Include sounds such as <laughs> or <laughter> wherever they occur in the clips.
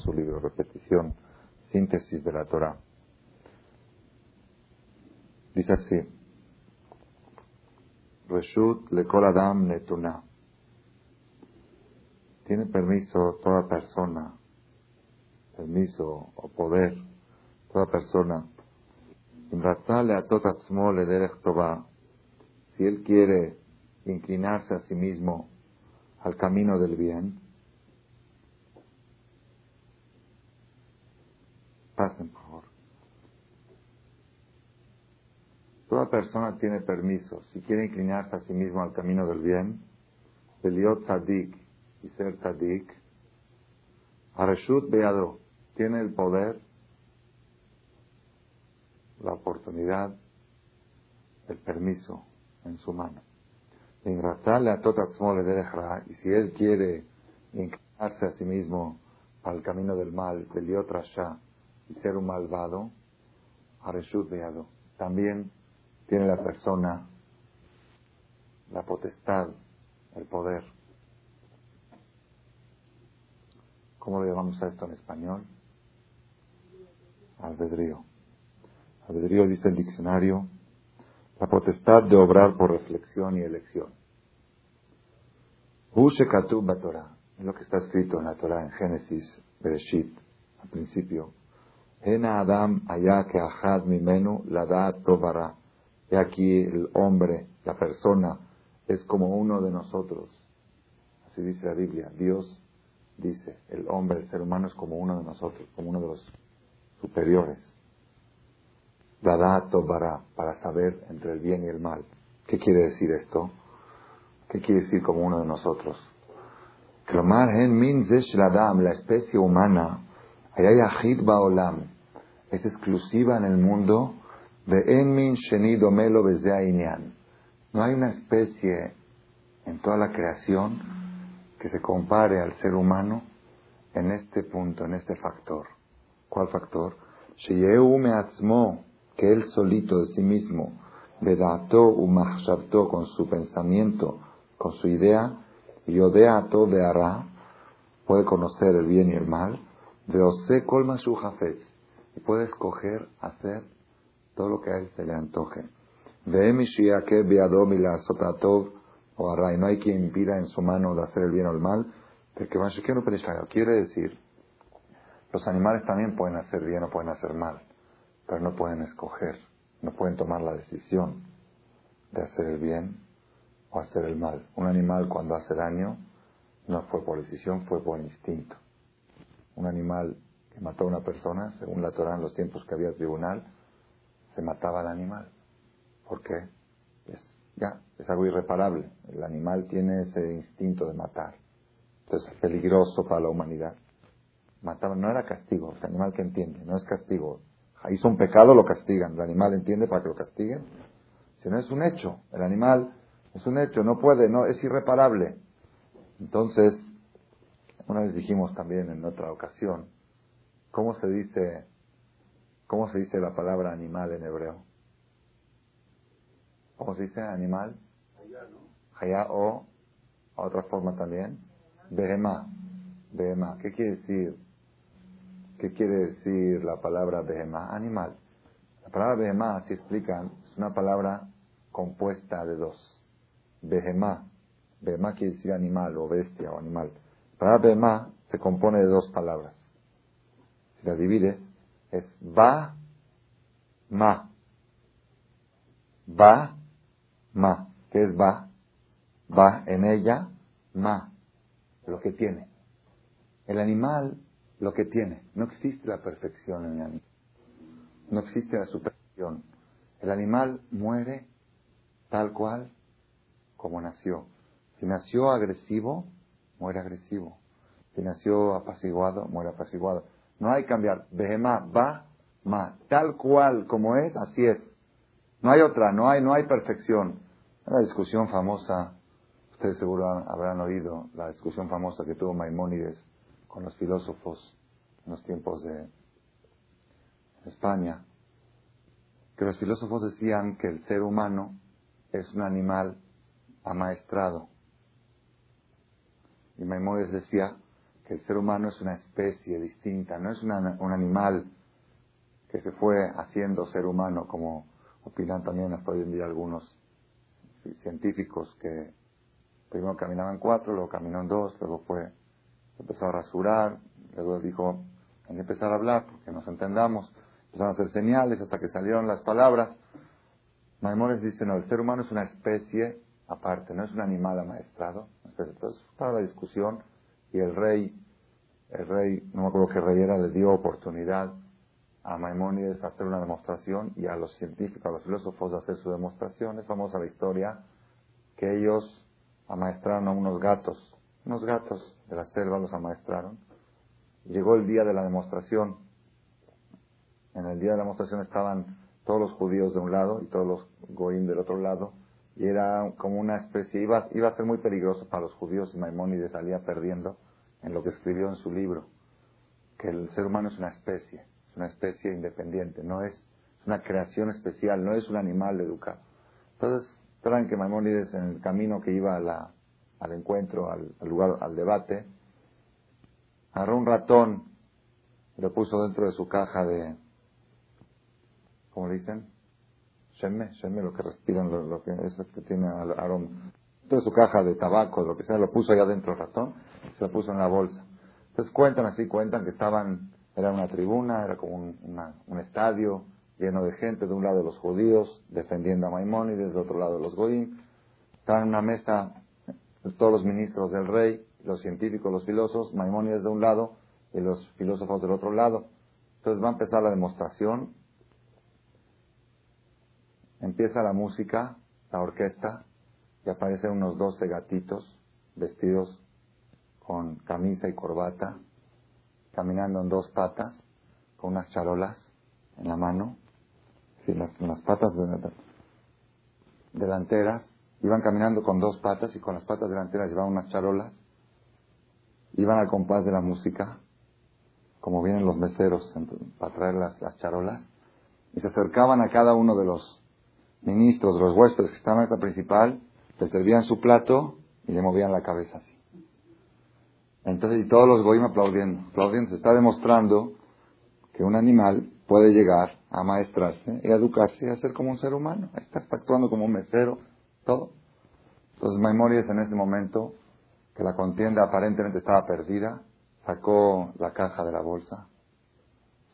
su libro Repetición, Síntesis de la Torah. Dice así, Reshut lekol adam netuna. Tiene permiso toda persona, permiso o poder, toda persona. Si él quiere inclinarse a sí mismo al camino del bien, pasen por favor. Toda persona tiene permiso, si quiere inclinarse a sí mismo al camino del bien, Beliot Tzadik y ser Tzadik, Areshut Beado tiene el poder, la oportunidad, el permiso en su mano. Y si él quiere inclinarse a sí mismo al camino del mal, Beliot Rasha, y ser un malvado, Areshut Beado, también tiene la persona la potestad, el poder. ¿Cómo le llamamos a esto en español? Albedrío. Albedrío dice el diccionario, la potestad de obrar por reflexión y elección. Torah, es lo que está escrito en la Torah en Génesis, Bereshit, al principio. Ena Adam que ahad mimenu la tovara. He aquí el hombre, la persona, es como uno de nosotros. Así dice la Biblia. Dios dice, el hombre, el ser humano es como uno de nosotros, como uno de los superiores. Dadato bara, para saber entre el bien y el mal. ¿Qué quiere decir esto? ¿Qué quiere decir como uno de nosotros? la especie humana, es exclusiva en el mundo no hay una especie en toda la creación que se compare al ser humano en este punto, en este factor. ¿Cuál factor? que él solito de sí mismo, vedato con su pensamiento, con su idea, yodeato beara, puede conocer el bien y el mal, veose colma su y puede escoger hacer todo lo que a él se le antoje. o array, no hay quien impida en su mano de hacer el bien o el mal, porque quiere decir, los animales también pueden hacer bien o pueden hacer mal, pero no pueden escoger, no pueden tomar la decisión de hacer el bien o hacer el mal. Un animal cuando hace daño no fue por decisión, fue por instinto. Un animal que mató a una persona, según la Torah en los tiempos que había tribunal, se mataba al animal. ¿Por qué? Es, ya, es algo irreparable. El animal tiene ese instinto de matar. Entonces es peligroso para la humanidad. Mataba, no era castigo, el animal que entiende, no es castigo. Hizo un pecado, lo castigan. El animal entiende para que lo castiguen. Si no es un hecho, el animal es un hecho, no puede, no, es irreparable. Entonces, una vez dijimos también en otra ocasión, ¿cómo se dice ¿Cómo se dice la palabra animal en hebreo? ¿Cómo se dice animal? Hayá o, a otra forma también, behemá. Behemá. ¿Qué quiere decir? ¿Qué quiere decir la palabra behemá? Animal. La palabra behemá, así explican, es una palabra compuesta de dos. Behemá. Behemá quiere decir animal o bestia o animal. Behemá se compone de dos palabras. Si la divides, es va, ma. Va, ma. ¿Qué es va? Va en ella, ma. Lo que tiene. El animal, lo que tiene. No existe la perfección en el animal. No existe la superstición. El animal muere tal cual como nació. Si nació agresivo, muere agresivo. Si nació apaciguado, muere apaciguado. No hay que cambiar. Behemá, va, ma. Tal cual como es, así es. No hay otra, no hay, no hay perfección. La discusión famosa, ustedes seguro habrán oído la discusión famosa que tuvo Maimónides con los filósofos en los tiempos de España, que los filósofos decían que el ser humano es un animal amaestrado. Y Maimónides decía que el ser humano es una especie distinta, no es un animal que se fue haciendo ser humano, como opinan también hasta hoy en día algunos científicos que primero caminaban cuatro, luego caminaron dos, luego fue, empezó a rasurar, luego dijo, hay que empezar a hablar porque nos entendamos, empezaron a hacer señales hasta que salieron las palabras. Maimonides dice, no, el ser humano es una especie aparte, no es un animal amaestrado. Entonces estaba la discusión y el rey, el rey, no me acuerdo qué rey era, le dio oportunidad a Maimónides hacer una demostración y a los científicos, a los filósofos de hacer su demostración. Es famosa la historia que ellos amaestraron a unos gatos, unos gatos de la selva los amaestraron. Llegó el día de la demostración. En el día de la demostración estaban todos los judíos de un lado y todos los goín del otro lado. Y era como una especie, iba, iba a ser muy peligroso para los judíos y Maimónides salía perdiendo en lo que escribió en su libro, que el ser humano es una especie es una especie independiente, no es, una creación especial, no es un animal educado. Entonces, traen que Maimónides en el camino que iba al encuentro, al, lugar, al debate, agarró un ratón y lo puso dentro de su caja de, ¿cómo le dicen? Shemme, shemme, lo que respiran, lo, que es que tiene aroma. De su caja de tabaco, lo que sea, lo puso allá dentro el ratón, se lo puso en la bolsa. Entonces cuentan así, cuentan que estaban era una tribuna, era como un, estadio lleno de gente, de un lado los judíos defendiendo a Maimónides, de otro lado los goín. Estaban en una mesa todos los ministros del rey, los científicos, los filósofos, Maimónides de un lado y los filósofos del otro lado. Entonces va a empezar la demostración. Empieza la música, la orquesta, y aparecen unos doce gatitos vestidos con camisa y corbata, caminando en dos patas, con unas charolas en la mano, sí, las, patas delanteras, iban caminando con dos patas y con las patas delanteras llevaban unas charolas, iban al compás de la música, como vienen los meseros para traer las, las charolas, y se acercaban a cada uno de los ministros, los huéspedes que estaban en esta principal, le servían su plato y le movían la cabeza así. Entonces, y todos los goyim aplaudiendo, aplaudiendo, se está demostrando que un animal puede llegar a maestrarse y educarse y a ser como un ser humano. Está, está actuando como un mesero, todo. Entonces, Maimonides en ese momento, que la contienda aparentemente estaba perdida, sacó la caja de la bolsa,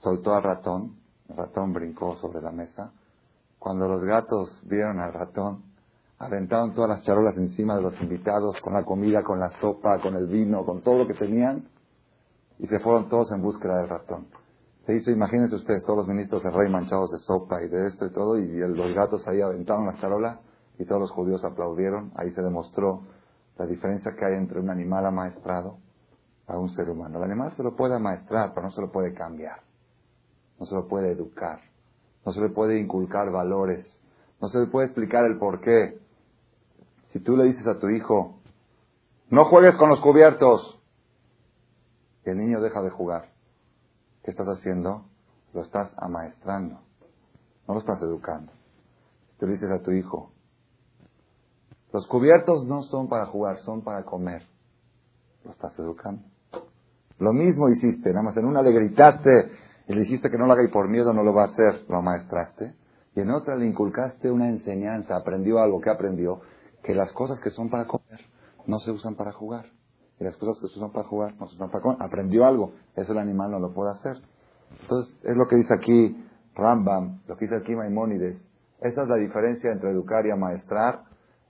soltó al ratón, el ratón brincó sobre la mesa. Cuando los gatos vieron al ratón, aventaron todas las charolas encima de los invitados, con la comida, con la sopa, con el vino, con todo lo que tenían, y se fueron todos en búsqueda del ratón. Se hizo, imagínense ustedes, todos los ministros del rey manchados de sopa y de esto y todo, y los gatos ahí aventaron las charolas, y todos los judíos aplaudieron. Ahí se demostró la diferencia que hay entre un animal amaestrado a un ser humano. El animal se lo puede amaestrar, pero no se lo puede cambiar. No se lo puede educar. No se le puede inculcar valores. No se le puede explicar el por qué. Si tú le dices a tu hijo, no juegues con los cubiertos, y el niño deja de jugar, ¿qué estás haciendo? Lo estás amaestrando, no lo estás educando. Si tú le dices a tu hijo, los cubiertos no son para jugar, son para comer, lo estás educando. Lo mismo hiciste, nada más en una le gritaste y le dijiste que no lo haga y por miedo no lo va a hacer, lo amaestraste. Y en otra le inculcaste una enseñanza, aprendió algo que aprendió que las cosas que son para comer no se usan para jugar. Y las cosas que se usan para jugar no se usan para comer. Aprendió algo, eso el animal no lo puede hacer. Entonces, es lo que dice aquí Rambam, lo que dice aquí Maimónides. Esa es la diferencia entre educar y amaestrar.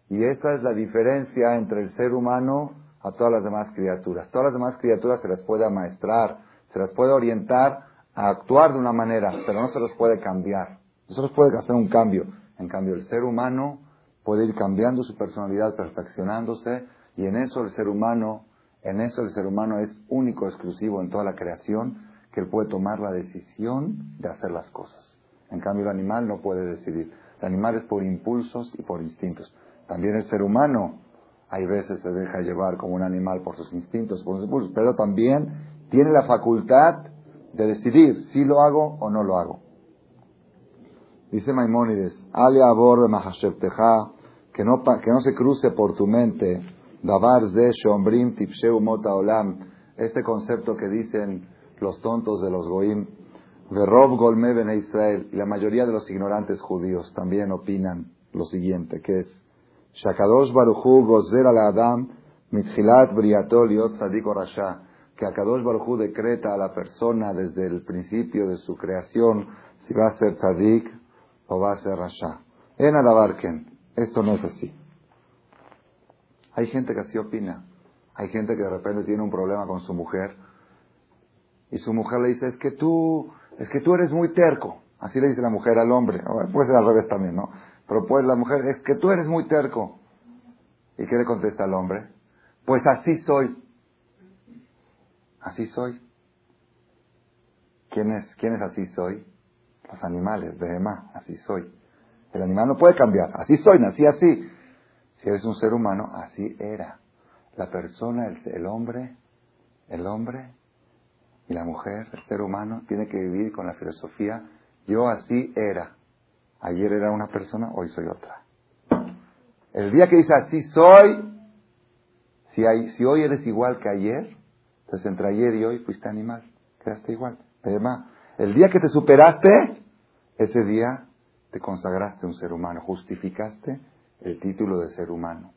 Y esa es la diferencia entre el ser humano a todas las demás criaturas. Todas las demás criaturas se las puede amaestrar, se las puede orientar a actuar de una manera, pero no se las puede cambiar. No se les puede hacer un cambio. En cambio, el ser humano puede ir cambiando su personalidad, perfeccionándose, y en eso el ser humano, en eso el ser humano es único, exclusivo en toda la creación, que él puede tomar la decisión de hacer las cosas. En cambio, el animal no puede decidir. El animal es por impulsos y por instintos. También el ser humano, hay veces se deja llevar como un animal por sus instintos, por sus impulsos, pero también tiene la facultad de decidir si lo hago o no lo hago. Dice Maimónides, Ale abor que no, se cruce por tu mente, Davar ze shombrim tipsheu mota olam, este concepto que dicen los tontos de los goim, de Rob Golme Ben Israel, y la mayoría de los ignorantes judíos también opinan lo siguiente, que es Shakadosh Baruchu Gozer al Adam Mitchilat Briatol Yot Rasha, que Akadosh Baruchu decreta a la persona desde el principio de su creación si va a ser Tzadik o va a ser Rasha. En Adabarken, esto no es así. Hay gente que así opina. Hay gente que de repente tiene un problema con su mujer y su mujer le dice, es que tú, es que tú eres muy terco. Así le dice la mujer al hombre. Puede ser al revés también, ¿no? Pero pues la mujer, es que tú eres muy terco. ¿Y qué le contesta al hombre? Pues así soy. Así soy. ¿Quién es, quién es así soy? Los animales, Behemá, así soy. El animal no puede cambiar. Así soy, nací así. Si eres un ser humano, así era. La persona, el, el hombre, el hombre y la mujer, el ser humano, tiene que vivir con la filosofía, yo así era. Ayer era una persona, hoy soy otra. El día que dice así soy, si, hay, si hoy eres igual que ayer, entonces entre ayer y hoy fuiste animal, quedaste igual. Además, el día que te superaste, ese día te consagraste un ser humano, justificaste el título de ser humano.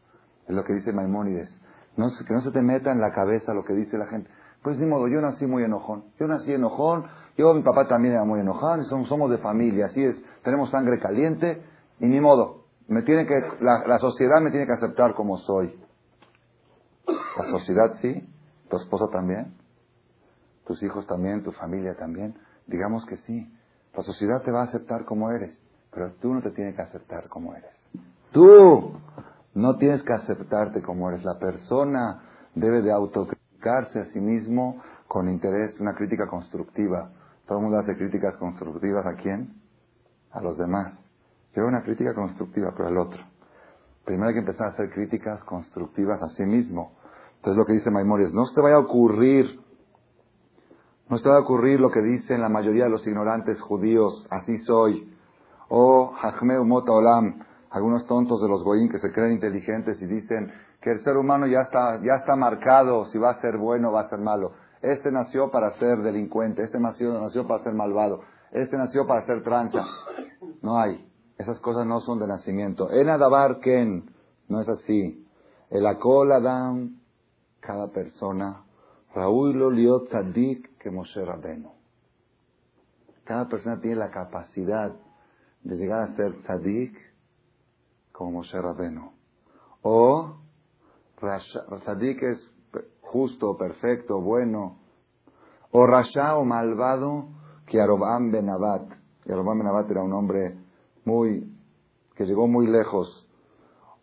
Es lo que dice Maimónides. No, que no se te meta en la cabeza lo que dice la gente. Pues ni modo, yo nací muy enojón. Yo nací enojón, yo, mi papá también era muy enojón, somos, somos de familia, así es, tenemos sangre caliente, y ni modo. Me tiene que, la, la sociedad me tiene que aceptar como soy. La sociedad sí, tu esposa también, tus hijos también, tu familia también. Digamos que sí. La sociedad te va a aceptar como eres, pero tú no te tienes que aceptar como eres. Tú no tienes que aceptarte como eres. La persona debe de autocriticarse a sí mismo con interés, una crítica constructiva. Todo el mundo hace críticas constructivas a quién? A los demás. Quiero una crítica constructiva, pero al otro. Primero hay que empezar a hacer críticas constructivas a sí mismo. Entonces lo que dice Maimonides, no se te vaya a ocurrir, no se te vaya a ocurrir lo que dicen la mayoría de los ignorantes judíos, así soy. O Hachmeu Mota Olam, algunos tontos de los goyim que se creen inteligentes y dicen que el ser humano ya está, ya está marcado si va a ser bueno o va a ser malo. Este nació para ser delincuente, este nació, nació para ser malvado, este nació para ser tranza. No hay. Esas cosas no son de nacimiento. En Adabar Ken, no es así. El Akol Adam, cada persona, Raúl Liot Tzadik que Moshe Rabenu. Cada persona tiene la capacidad de llegar a ser Tzadik como Moshe Rabenu. O Tzadik es justo, perfecto, bueno. O Rasha o malvado que Arobam Benabat. Y Arobam Benabat era un hombre muy, que llegó muy lejos.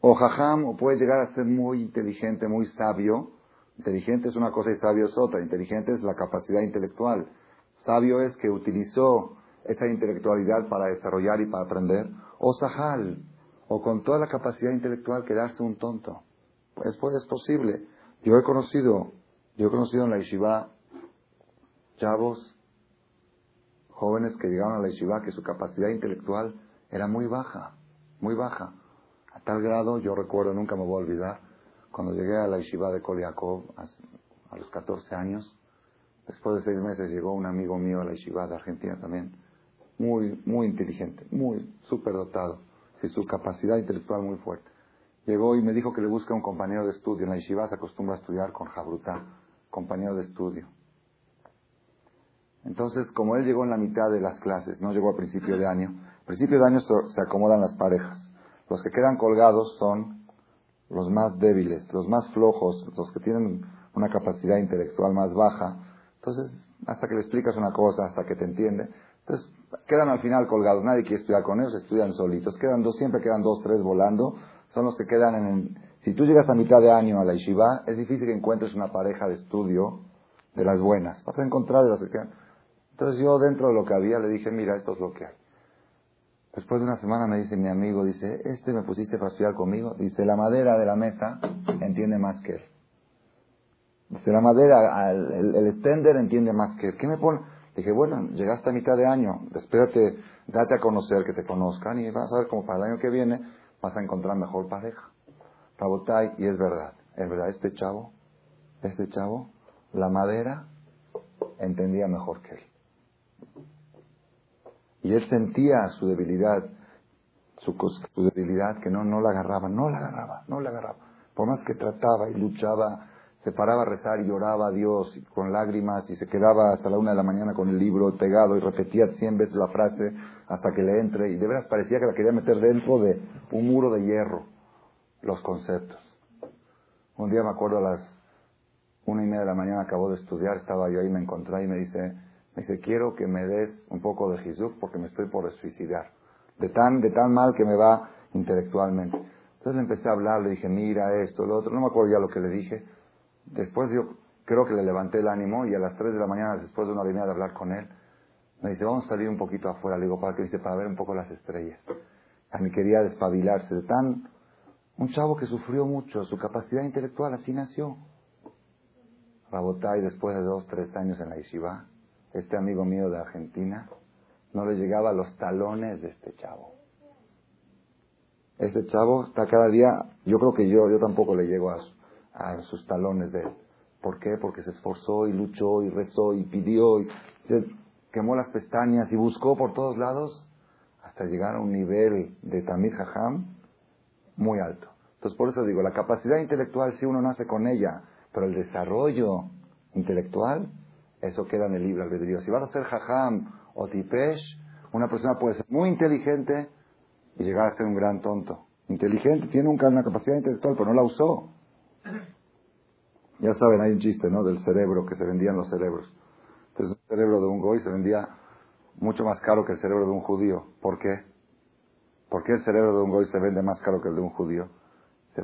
O Jajam, o puede llegar a ser muy inteligente, muy sabio. Inteligente es una cosa y sabio es otra. Inteligente es la capacidad intelectual. Sabio es que utilizó esa intelectualidad para desarrollar y para aprender. O Sahal, o con toda la capacidad intelectual quedarse un tonto. Pues, pues es posible. Yo he conocido, yo he conocido en la yeshiva chavos, jóvenes que llegaron a la yeshiva que su capacidad intelectual era muy baja, muy baja. A tal grado, yo recuerdo, nunca me voy a olvidar, cuando llegué a la yeshiva de Koliakov a, los 14 años, después de seis meses llegó un amigo mío a la yeshiva de Argentina también, muy, muy inteligente, muy superdotado, y su capacidad intelectual muy fuerte. Llegó y me dijo que le busca un compañero de estudio. En la yeshiva se acostumbra a estudiar con Jabrutá, compañero de estudio. Entonces, como él llegó en la mitad de las clases, no llegó a principio de año, a principio de año se acomodan las parejas. Los que quedan colgados son los más débiles, los más flojos, los que tienen una capacidad intelectual más baja. Entonces, hasta que le explicas una cosa, hasta que te entiende, entonces quedan al final colgados. Nadie quiere estudiar con ellos, estudian solitos. Quedan dos, siempre quedan dos, tres volando son los que quedan en el... Si tú llegas a mitad de año a la yeshiva, es difícil que encuentres una pareja de estudio de las buenas. Vas a encontrar de las que quedan. Entonces yo dentro de lo que había le dije, mira, esto es lo que hay. Después de una semana me dice mi amigo, dice, este me pusiste para estudiar conmigo. Dice, la madera de la mesa entiende más que él. Dice, la madera, el, el extender entiende más que él. ¿Qué me pone? Dije, bueno, llegaste a mitad de año, espérate, date a conocer, que te conozcan y vas a ver cómo para el año que viene vas a encontrar mejor pareja. Rabotay, y es verdad, es verdad, este chavo, este chavo, la madera entendía mejor que él. Y él sentía su debilidad, su, su, debilidad, que no, no la agarraba, no la agarraba, no la agarraba. Por más que trataba y luchaba, se paraba a rezar y lloraba a Dios con lágrimas y se quedaba hasta la una de la mañana con el libro pegado y repetía cien veces la frase hasta que le entre y de veras parecía que la quería meter dentro de un muro de hierro, los conceptos. Un día me acuerdo a las una y media de la mañana acabó de estudiar, estaba yo ahí, me encontré y me dice, dice, quiero que me des un poco de Jesús porque me estoy por suicidar. De tan, de tan mal que me va intelectualmente. Entonces le empecé a hablar, le dije, mira esto, lo otro, no me acuerdo ya lo que le dije. Después yo creo que le levanté el ánimo y a las tres de la mañana, después de una hora de hablar con él, me dice, vamos a salir un poquito afuera. Le digo, ¿para qué? Dice, para ver un poco las estrellas. A mí quería despabilarse de tan... Un chavo que sufrió mucho, su capacidad intelectual así nació. Rabotay, después de dos, tres años en la yeshiva, este amigo mío de Argentina, no le llegaba a los talones de este chavo. Este chavo está cada día, yo creo que yo, yo tampoco le llego a, a sus talones de él. ¿Por qué? Porque se esforzó y luchó y rezó y pidió y quemó las pestañas y buscó por todos lados hasta llegar a un nivel de Tamir Jajam muy alto. Entonces por eso digo, la capacidad intelectual si uno nace con ella, pero el desarrollo intelectual, eso queda en el libre albedrío. Si vas a ser jajam o tipesh, una persona puede ser muy inteligente y llegar a ser un gran tonto. Inteligente, tiene una capacidad intelectual, pero no la usó. Ya saben, hay un chiste, ¿no? Del cerebro, que se vendían los cerebros. Entonces, el cerebro de un goy se vendía mucho más caro que el cerebro de un judío. ¿Por qué? ¿Por qué el cerebro de un goy se vende más caro que el de un judío?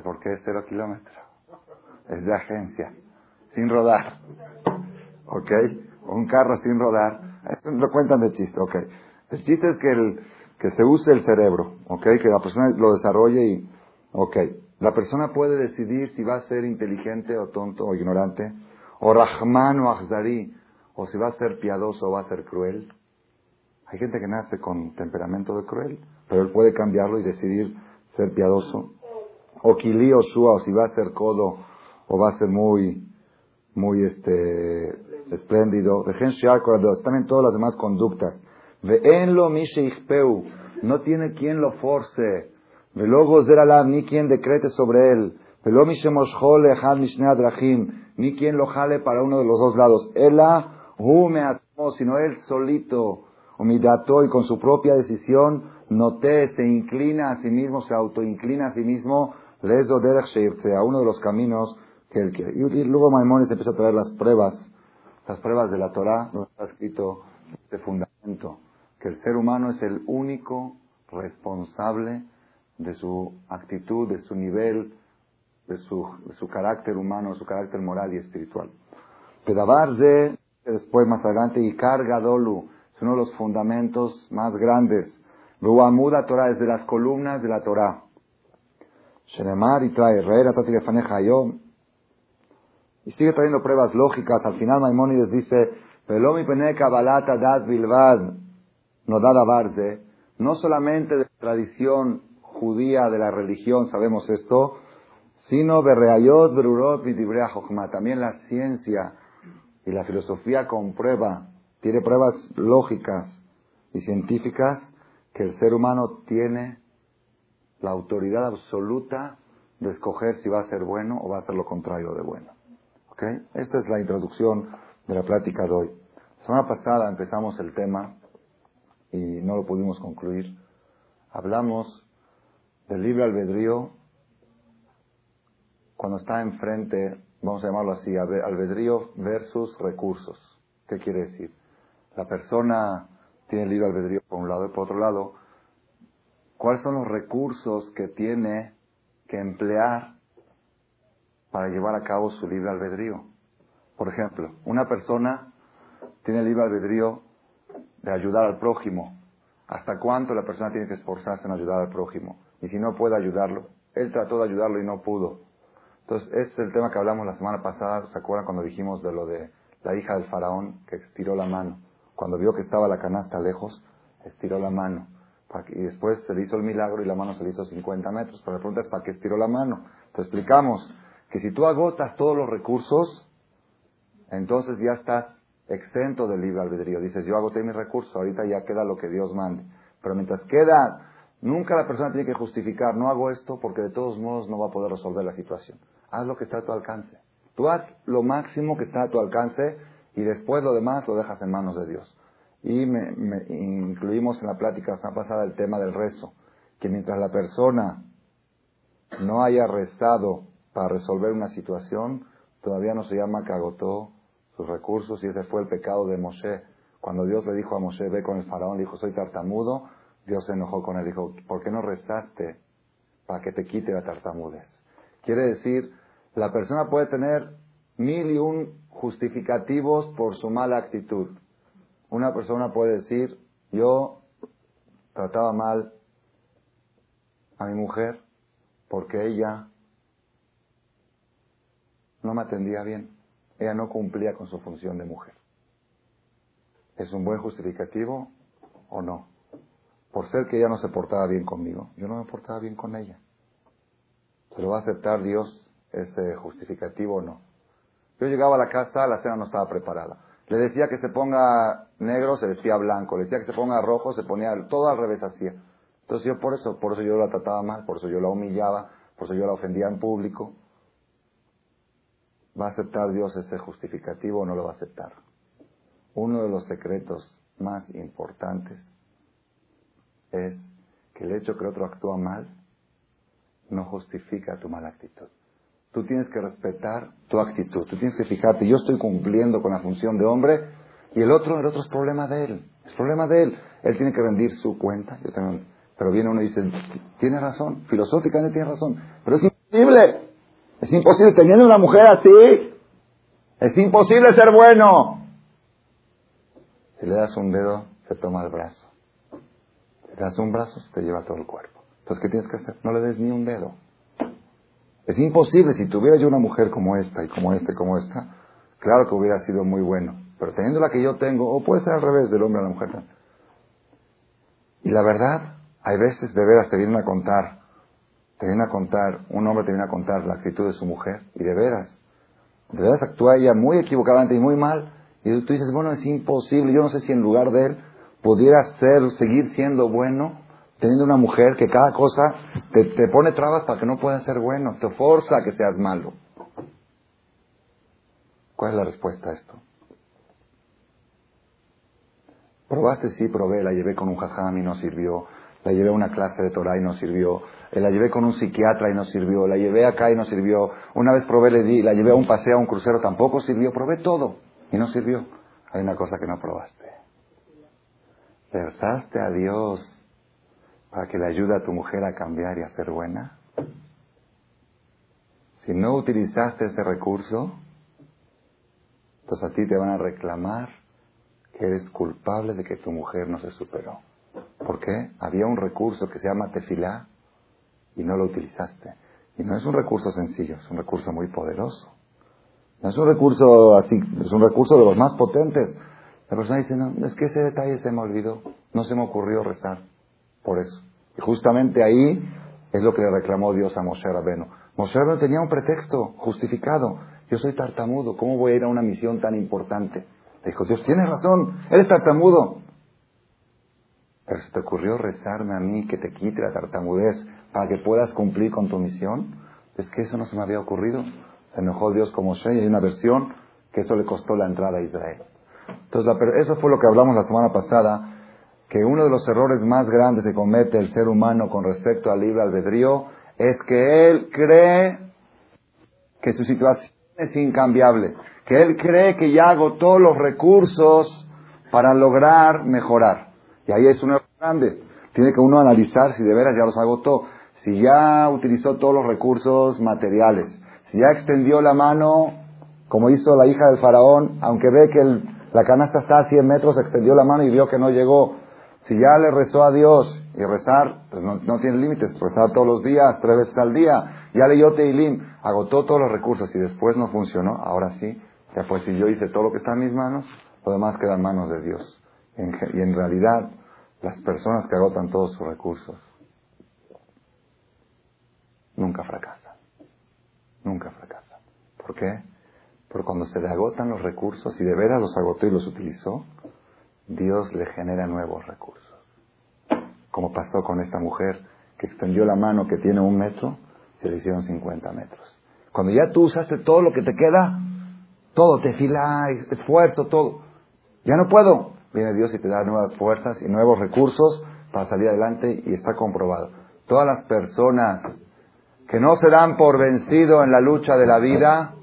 ¿Por qué es cero kilómetros? es de agencia, sin rodar. ¿Ok? Un carro sin rodar. Lo cuentan de chiste, ¿ok? El chiste es que, el, que se use el cerebro, ¿ok? Que la persona lo desarrolle y, ¿ok? La persona puede decidir si va a ser inteligente o tonto o ignorante, o rahman o ahzari, o si va a ser piadoso o va a ser cruel. Hay gente que nace con temperamento de cruel, pero él puede cambiarlo y decidir ser piadoso. O kili o shua, o si va a ser codo o va a ser muy, muy este, espléndido. También todas las demás conductas. en lo no tiene quien lo force. luego ni quien decrete sobre él. ni quien lo jale para uno de los dos lados. Ela, hu me sino él solito, humidato y con su propia decisión, noté, se inclina a sí mismo, se autoinclina a sí mismo, leso derech a uno de los caminos y luego Maimónides empieza a traer las pruebas, las pruebas de la Torah, donde está escrito este fundamento, que el ser humano es el único responsable de su actitud, de su nivel, de su, de su carácter humano, su carácter moral y espiritual. Pedabarze, después más adelante, y carga dolu, es uno de los fundamentos más grandes. Ruamuda Torah, es de las columnas de la Torah. Shenemar y trae, Reera Tatilefaneja Yom, y sigue trayendo pruebas lógicas. Al final Maimónides dice, Pelomi balata dad bilvad, no dada barze, no solamente de la tradición judía de la religión sabemos esto, sino berreayot berurot vidibrea También la ciencia y la filosofía comprueba, tiene pruebas lógicas y científicas que el ser humano tiene la autoridad absoluta de escoger si va a ser bueno o va a ser lo contrario de bueno. Esta es la introducción de la plática de hoy. La semana pasada empezamos el tema y no lo pudimos concluir. Hablamos del libre albedrío cuando está enfrente, vamos a llamarlo así, albedrío versus recursos. ¿Qué quiere decir? La persona tiene libre albedrío por un lado y por otro lado, ¿cuáles son los recursos que tiene que emplear para llevar a cabo su libre albedrío. Por ejemplo, una persona tiene libre albedrío de ayudar al prójimo. ¿Hasta cuánto la persona tiene que esforzarse en ayudar al prójimo? Y si no puede ayudarlo, él trató de ayudarlo y no pudo. Entonces, ese es el tema que hablamos la semana pasada. ¿Se acuerdan cuando dijimos de lo de la hija del faraón que estiró la mano? Cuando vio que estaba la canasta lejos, estiró la mano. Y después se le hizo el milagro y la mano se le hizo 50 metros. Pero la pregunta es, ¿para qué estiró la mano? Te explicamos que si tú agotas todos los recursos, entonces ya estás exento del libre albedrío. Dices, yo agoté mi recurso, ahorita ya queda lo que Dios mande. Pero mientras queda, nunca la persona tiene que justificar, no hago esto porque de todos modos no va a poder resolver la situación. Haz lo que está a tu alcance. Tú haz lo máximo que está a tu alcance y después lo demás lo dejas en manos de Dios. Y me, incluimos en la plática pasada el tema del rezo, que mientras la persona no haya rezado para resolver una situación, todavía no se llama que agotó sus recursos y ese fue el pecado de Moshe. Cuando Dios le dijo a Moshe, ve con el faraón, le dijo, soy tartamudo, Dios se enojó con él, dijo, ¿por qué no rezaste para que te quite la tartamudez? Quiere decir, la persona puede tener mil y un justificativos por su mala actitud. Una persona puede decir, yo trataba mal a mi mujer porque ella no me atendía bien. Ella no cumplía con su función de mujer. ¿Es un buen justificativo o no? Por ser que ella no se portaba bien conmigo, yo no me portaba bien con ella. ¿Se lo va a aceptar Dios ese justificativo o no? Yo llegaba a la casa, la cena no estaba preparada. Le decía que se ponga negro, se vestía blanco. Le decía que se ponga rojo, se ponía todo al revés hacía. Entonces yo por eso, por eso yo la trataba mal, por eso yo la humillaba, por eso yo la ofendía en público. ¿Va a aceptar Dios ese justificativo o no lo va a aceptar? Uno de los secretos más importantes es que el hecho que el otro actúa mal no justifica tu mala actitud. Tú tienes que respetar tu actitud. Tú tienes que fijarte, yo estoy cumpliendo con la función de hombre y el otro, el otro es problema de él. Es problema de él. Él tiene que rendir su cuenta. Pero viene uno y dice, tiene razón, filosóficamente tiene razón. Pero es imposible. Es imposible. Teniendo una mujer así, es imposible ser bueno. Si le das un dedo, se toma el brazo. Si le das un brazo, se te lleva todo el cuerpo. Entonces, ¿qué tienes que hacer? No le des ni un dedo. Es imposible, si tuviera yo una mujer como esta y como esta y como esta, claro que hubiera sido muy bueno. Pero teniendo la que yo tengo, o puede ser al revés, del hombre a la mujer. Y la verdad, hay veces de veras te vienen a contar, te vienen a contar, un hombre te viene a contar la actitud de su mujer, y de veras, de veras actúa ella muy equivocadamente y muy mal, y tú dices, bueno, es imposible, yo no sé si en lugar de él pudiera ser, seguir siendo bueno, teniendo una mujer que cada cosa te, te pone trabas para que no puedas ser bueno, te forza a que seas malo. ¿Cuál es la respuesta a esto? Probaste, sí, probé, la llevé con un jajam y no sirvió, la llevé a una clase de Torah y no sirvió, la llevé con un psiquiatra y no sirvió, la llevé acá y no sirvió, una vez probé, le di, la llevé a un paseo, a un crucero, tampoco sirvió, probé todo y no sirvió. Hay una cosa que no probaste. Versaste a Dios para que le ayude a tu mujer a cambiar y a ser buena? Si no utilizaste ese recurso, entonces a ti te van a reclamar que eres culpable de que tu mujer no se superó. ¿Por qué? Había un recurso que se llama tefilá y no lo utilizaste. Y no es un recurso sencillo, es un recurso muy poderoso. No es un recurso así, es un recurso de los más potentes. La persona dice, no, es que ese detalle se me olvidó, no se me ocurrió rezar. Por eso. Y justamente ahí es lo que le reclamó Dios a Moshe Rabeno. Moshe Rabeno tenía un pretexto justificado. Yo soy tartamudo, ¿cómo voy a ir a una misión tan importante? Le dijo, Dios, tienes razón, eres tartamudo. Pero se te ocurrió rezarme a mí que te quite la tartamudez para que puedas cumplir con tu misión. Es que eso no se me había ocurrido. Se enojó Dios con Moshe y hay una versión que eso le costó la entrada a Israel. Entonces, eso fue lo que hablamos la semana pasada que uno de los errores más grandes que comete el ser humano con respecto al libre albedrío es que él cree que su situación es incambiable, que él cree que ya agotó los recursos para lograr mejorar. Y ahí es un error grande. Tiene que uno analizar si de veras ya los agotó, si ya utilizó todos los recursos materiales, si ya extendió la mano, como hizo la hija del faraón, aunque ve que la canasta está a 100 metros, extendió la mano y vio que no llegó. Si ya le rezó a Dios y rezar, pues no, tiene límites, rezar todos los días, tres veces al día, ya leyó Teilim, agotó todos los recursos y después no funcionó, ahora sí, ya pues si yo hice todo lo que está en mis manos, lo demás queda en manos de Dios. y en realidad, las personas que agotan todos sus recursos nunca fracasan. Nunca fracasan. ¿Por qué? Pero cuando se le agotan los recursos, y de veras los agotó y los utilizó, Dios le genera nuevos recursos. Como pasó con esta mujer que extendió la mano que tiene un metro, se le hicieron 50 metros. Cuando ya tú usaste todo lo que te queda, todo, te fila, esfuerzo, todo. Ya no puedo. Viene Dios y te da nuevas fuerzas y nuevos recursos para salir adelante y está comprobado. Todas las personas que no se dan por vencido en la lucha de la vida,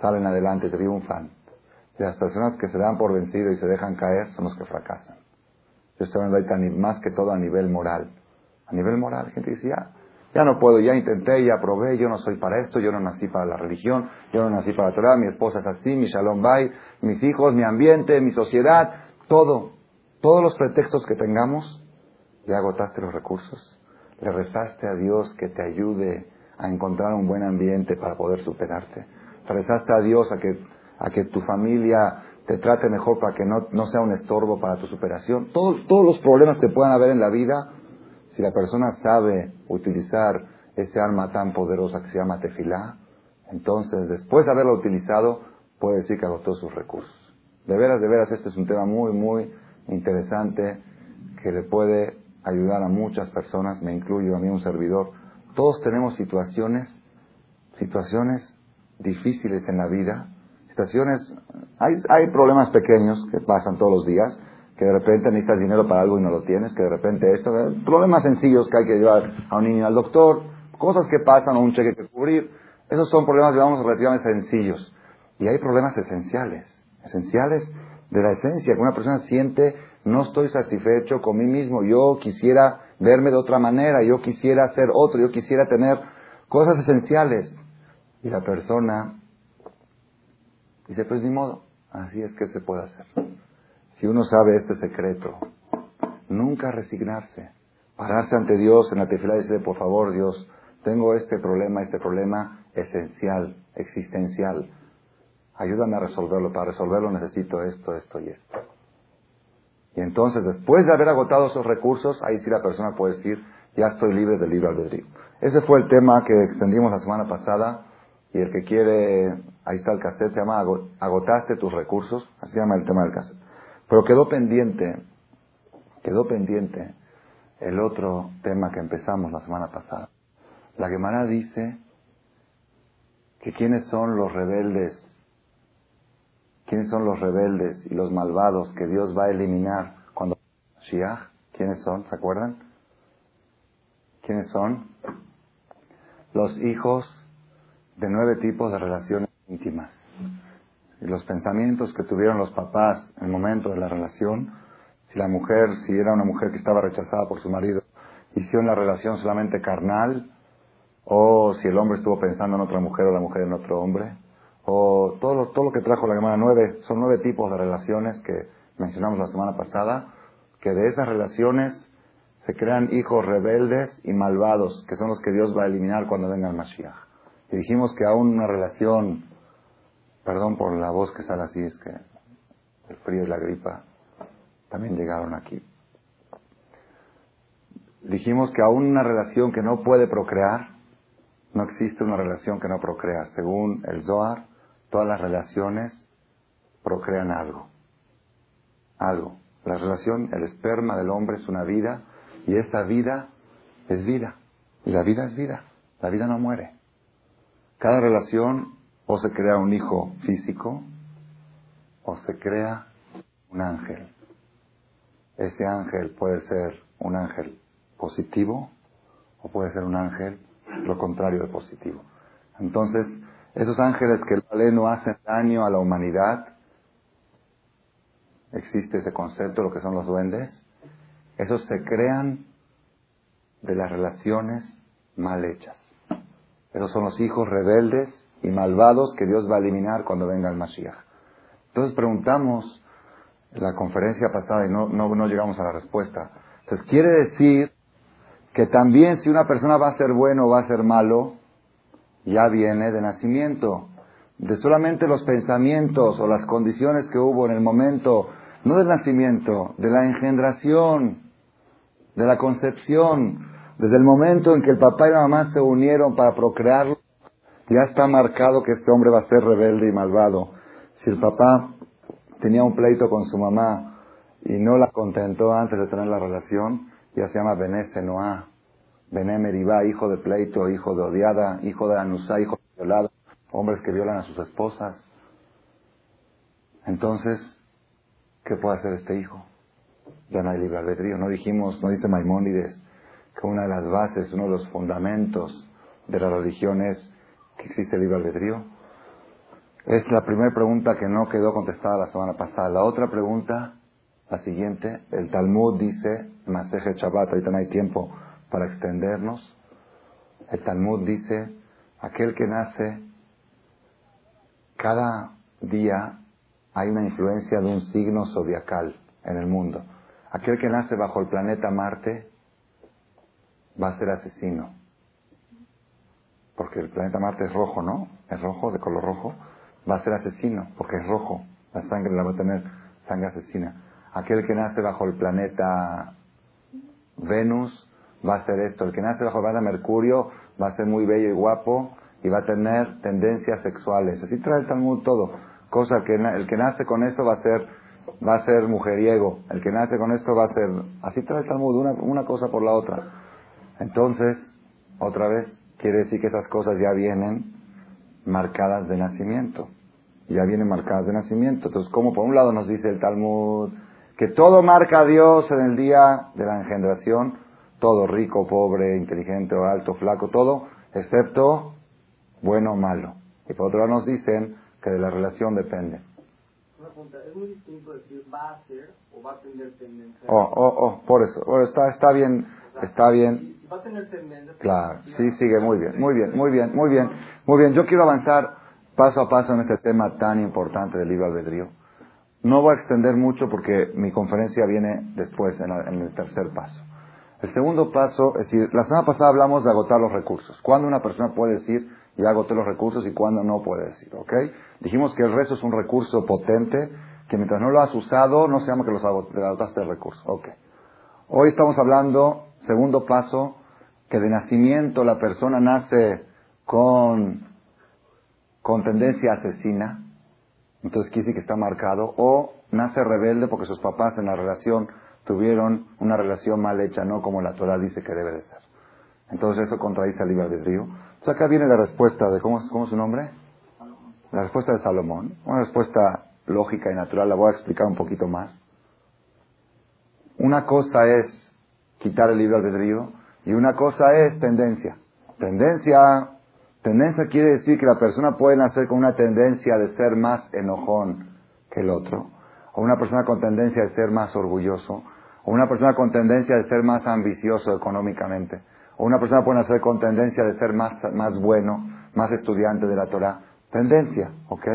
salen adelante, triunfan. Y las personas que se dan por vencido y se dejan caer son los que fracasan. Yo estoy hablando ahí más que todo a nivel moral. A nivel moral, gente dice, ya, ya no puedo, ya intenté, ya probé, yo no soy para esto, yo no nací para la religión, yo no nací para la Torah, mi esposa es así, mi shalom bay, mis hijos, mi ambiente, mi sociedad, todo. Todos los pretextos que tengamos, ya agotaste los recursos. Le rezaste a Dios que te ayude a encontrar un buen ambiente para poder superarte. Rezaste a Dios a que, a que tu familia te trate mejor para que no, no sea un estorbo para tu superación. todos los problemas que puedan haber en la vida, si la persona sabe utilizar ese arma tan poderosa que se llama tefilá, entonces después de haberlo utilizado, puede decir que agotó sus recursos. De veras, de veras, este es un tema muy, muy interesante que le puede ayudar a muchas personas, me incluyo a mí un servidor. Todos tenemos situaciones, situaciones difíciles en la vida, situaciones, hay, hay problemas pequeños que pasan todos los días, que de repente necesitas dinero para algo y no lo tienes, que de repente esto, eh, problemas sencillos que hay que llevar a un niño al doctor, cosas que pasan o un cheque que cubrir, esos son problemas, digamos, relativamente sencillos. Y hay problemas esenciales, esenciales de la esencia, que una persona siente, no estoy satisfecho con mí mismo, yo quisiera verme de otra manera, yo quisiera ser otro, yo quisiera tener cosas esenciales. Y la persona dice, pues ni modo, así es que se puede hacer. Si uno sabe este secreto, nunca resignarse, pararse ante Dios en la tefila y decirle, por favor Dios, tengo este problema, este problema esencial, existencial. Ayúdame a resolverlo. Para resolverlo necesito esto, esto y esto. Y entonces, después de haber agotado esos recursos, ahí sí la persona puede decir, ya estoy libre del libre albedrío. Ese fue el tema que extendimos la semana pasada. Y el que quiere, ahí está el cassette, se llama Agotaste tus recursos. Así se llama el tema del cassette. Pero quedó pendiente, quedó pendiente el otro tema que empezamos la semana pasada. La Gemara dice que quiénes son los rebeldes, quiénes son los rebeldes y los malvados que Dios va a eliminar cuando Shiach, ¿quiénes son? ¿Se acuerdan? ¿Quiénes son? Los hijos de nueve tipos de relaciones íntimas y los pensamientos que tuvieron los papás en el momento de la relación, si la mujer, si era una mujer que estaba rechazada por su marido, hicieron la relación solamente carnal, o si el hombre estuvo pensando en otra mujer o la mujer en otro hombre, o todo lo, todo lo que trajo la semana nueve, son nueve tipos de relaciones que mencionamos la semana pasada, que de esas relaciones se crean hijos rebeldes y malvados, que son los que Dios va a eliminar cuando venga el Mashiach. Y dijimos que aún una relación Perdón por la voz que sale así, es que el frío y la gripa también llegaron aquí. Dijimos que aún una relación que no puede procrear, no existe una relación que no procrea. Según el Zohar, todas las relaciones procrean algo. Algo. La relación, el esperma del hombre es una vida y esta vida es vida. Y la vida es vida. La vida no muere. Cada relación o se crea un hijo físico o se crea un ángel. Ese ángel puede ser un ángel positivo o puede ser un ángel lo contrario de positivo. Entonces, esos ángeles que la no hacen daño a la humanidad, existe ese concepto, lo que son los duendes, esos se crean de las relaciones mal hechas. Esos son los hijos rebeldes y malvados que Dios va a eliminar cuando venga el Mashiach. Entonces preguntamos en la conferencia pasada y no, no, llegamos a la respuesta. Entonces quiere decir que también si una persona va a ser bueno o va a ser malo, ya viene de nacimiento. De solamente los pensamientos o las condiciones que hubo en el momento, no del nacimiento, de la engendración, de la concepción, desde el momento en que el papá y la mamá se unieron para procrearlo, Ya está marcado que este hombre va a ser rebelde y malvado. Si el papá tenía un pleito con su mamá y no la contentó antes de tener la relación, ya se llama Bené Senoá, Bené Meribá, hijo de pleito, hijo de odiada, hijo de Anusá, hijo de violada, hombres que violan a sus esposas. Entonces, ¿qué puede hacer este hijo? Ya no hay libre albedrío. No dijimos, no dice Maimónides, que una de las bases, uno de los fundamentos de la religión es que existe libre albedrío. Es la primera pregunta que no quedó contestada la semana pasada. La otra pregunta, la siguiente, el Talmud dice, Maseje Shabbat, ahorita no hay tiempo para extendernos. El Talmud dice, aquel que nace, cada día hay una influencia de un signo zodiacal en el mundo. Aquel que nace bajo el planeta Marte va a ser asesino. Porque el planeta Marte es rojo, ¿no? Es rojo, de color rojo va a ser asesino, porque es rojo, la sangre la va a tener sangre asesina. Aquel que nace bajo el planeta Venus va a ser esto, el que nace bajo el Mercurio va a ser muy bello y guapo y va a tener tendencias sexuales. Así trae el Talmud todo. Cosa que el que nace con esto va a ser va a ser mujeriego, el que nace con esto va a ser así trae el Talmud una, una cosa por la otra. Entonces, otra vez quiere decir que esas cosas ya vienen marcadas de nacimiento. Ya vienen marcadas de nacimiento. Entonces, como por un lado nos dice el Talmud que todo marca a Dios en el día de la engendración, todo rico, pobre, inteligente o alto, flaco, todo, excepto bueno o malo. Y por otro lado nos dicen que de la relación depende. Es muy distinto decir va a ser o va a tener tendencia. Oh, oh, oh, por eso. está, está bien, está bien va a tener tendencia. Claro, sí, sigue muy bien, muy bien, muy bien, muy bien, muy bien. Yo quiero avanzar paso a paso en este tema tan importante del libre albedrío. No voy a extender mucho porque mi conferencia viene después, en, el tercer paso. El segundo paso, es decir, la semana pasada hablamos de agotar los recursos. ¿Cuándo una persona puede decir, ya agoté los recursos y cuándo no puede decir? ¿Ok? Dijimos que el rezo es un recurso potente que mientras no lo has usado, no se llama que los agotaste el recurso. Ok. Hoy estamos hablando Segundo paso, que de nacimiento la persona nace con, con tendencia asesina, entonces quiere decir que está marcado, o nace rebelde porque sus papás en la relación tuvieron una relación mal hecha, no como la Torah dice que debe de ser. Entonces eso contradice al libre albedrío. Entonces acá viene la respuesta de, ¿cómo, cómo es su nombre? La respuesta de Salomón. Una respuesta lógica y natural, la voy a explicar un poquito más. Una cosa es quitar el libre albedrío, y una cosa es tendencia. Tendencia, tendencia quiere decir que la persona puede nacer con una tendencia de ser más enojón que el otro, o una persona con tendencia de ser más orgulloso, o una persona con tendencia de ser más ambicioso económicamente, o una persona puede nacer con tendencia de ser más, más bueno, más estudiante de la Torah. Tendencia, ¿ok?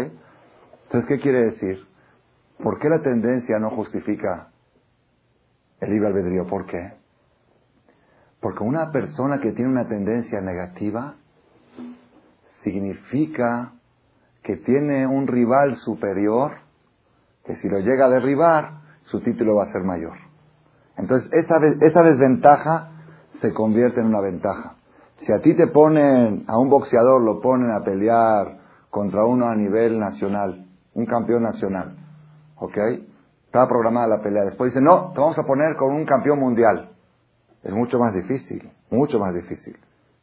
Entonces, ¿qué quiere decir? ¿Por qué la tendencia no justifica el libre albedrío? ¿Por qué? Porque una persona que tiene una tendencia negativa significa que tiene un rival superior que si lo llega a derribar, su título va a ser mayor. Entonces, esa, esa desventaja se convierte en una ventaja. Si a ti te ponen, a un boxeador lo ponen a pelear contra uno a nivel nacional, un campeón nacional, ¿ok? Estaba programada la pelea. Después dice, no, te vamos a poner con un campeón mundial. Es mucho más difícil, mucho más difícil.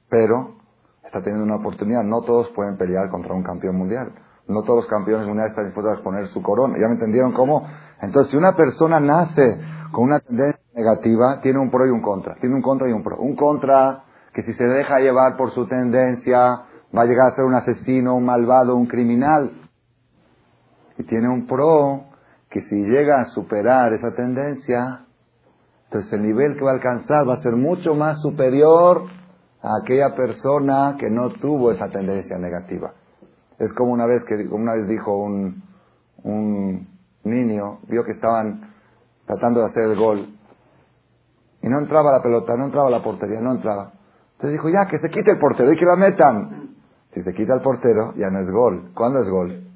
Pero está teniendo una oportunidad. No todos pueden pelear contra un campeón mundial. No todos los campeones mundiales están dispuestos a poner su corona. ¿Ya me entendieron cómo? Entonces, si una persona nace con una tendencia negativa, tiene un pro y un contra. Tiene un contra y un pro. Un contra que si se deja llevar por su tendencia, va a llegar a ser un asesino, un malvado, un criminal. Y tiene un pro que si llega a superar esa tendencia, entonces el nivel que va a alcanzar va a ser mucho más superior a aquella persona que no tuvo esa tendencia negativa. Es como una vez que una vez dijo un, un niño, vio que estaban tratando de hacer el gol y no entraba la pelota, no entraba la portería, no entraba. Entonces dijo, ya, que se quite el portero y que la metan. Si se quita el portero, ya no es gol. ¿Cuándo es gol?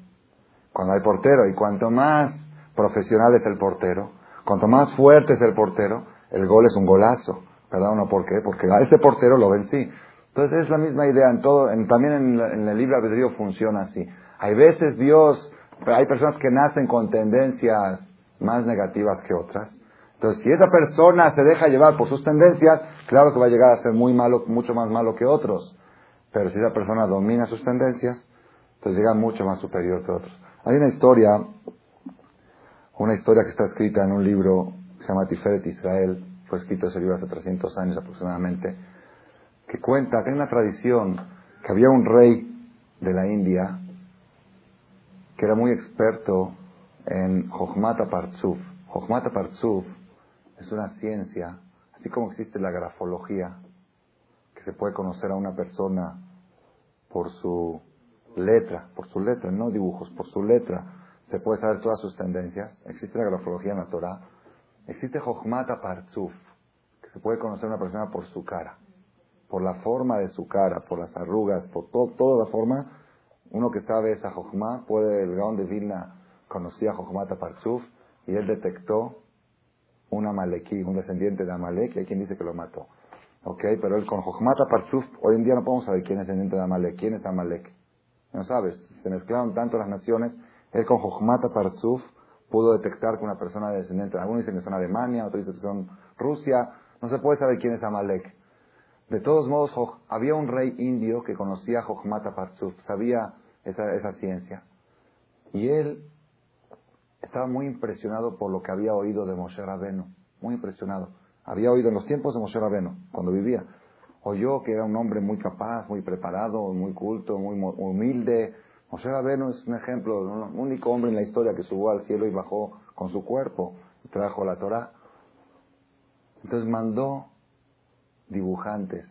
Cuando hay portero. Y cuanto más profesional es el portero, Cuanto más fuerte es el portero, el gol es un golazo. ¿Verdad no? ¿Por qué? Porque a ese portero lo vencí. Entonces es la misma idea en todo, también en, en el libre albedrío funciona así. Hay veces Dios, hay personas que nacen con tendencias más negativas que otras. Entonces, si esa persona se deja llevar por sus tendencias, claro que va a llegar a ser muy malo, mucho más malo que otros. Pero si esa persona domina sus tendencias, entonces llega mucho más superior que otros. Hay una historia, una historia que está escrita en un libro que se llama Tiferet Israel, fue escrito ese libro hace 300 años aproximadamente, que cuenta que hay una tradición que había un rey de la India que era muy experto en Jochmata Partsuf. Jochmata Partsuf es una ciencia, así como existe la grafología, que se puede conocer a una persona por su letra, por su letra, no dibujos, por su letra, se puede saber todas sus tendencias. Existe la grafología en la Torah. Existe Jochmata Partsuf, que se puede conocer a una persona por su cara, por la forma de su cara, por las arrugas, por toda la forma uno que sabe esa Jochma, puede, el Gaón de Vilna conocía a Jochmata Partsuf y él detectó un Amalekí, un descendiente de Amalek, y hay quien dice que lo mató. ¿Ok? Pero él con Jochmata Partsuf, hoy en día no podemos saber quién es descendiente de Amalek. ¿Quién es Amalek? No sabes. Se mezclaron tanto las naciones. Él con Jochmata Partsuf pudo detectar que una persona de descendiente, algunos dicen que son Alemania, otros dicen que son Rusia. No se puede saber quién es Amalek. De todos modos, había un rey indio que conocía a Jochmata Partsuf, sabía esa, esa ciencia. Y él estaba muy impresionado por lo que había oído de Moshe Rabeno, muy impresionado. Había oído en los tiempos de Moshe Rabeno, cuando vivía. Oyó que era un hombre muy capaz, muy preparado, muy culto, muy humilde. Moshe Rabeno es un ejemplo, un único hombre en la historia que subió al cielo y bajó con su cuerpo y trajo la Torah. Entonces mandó dibujantes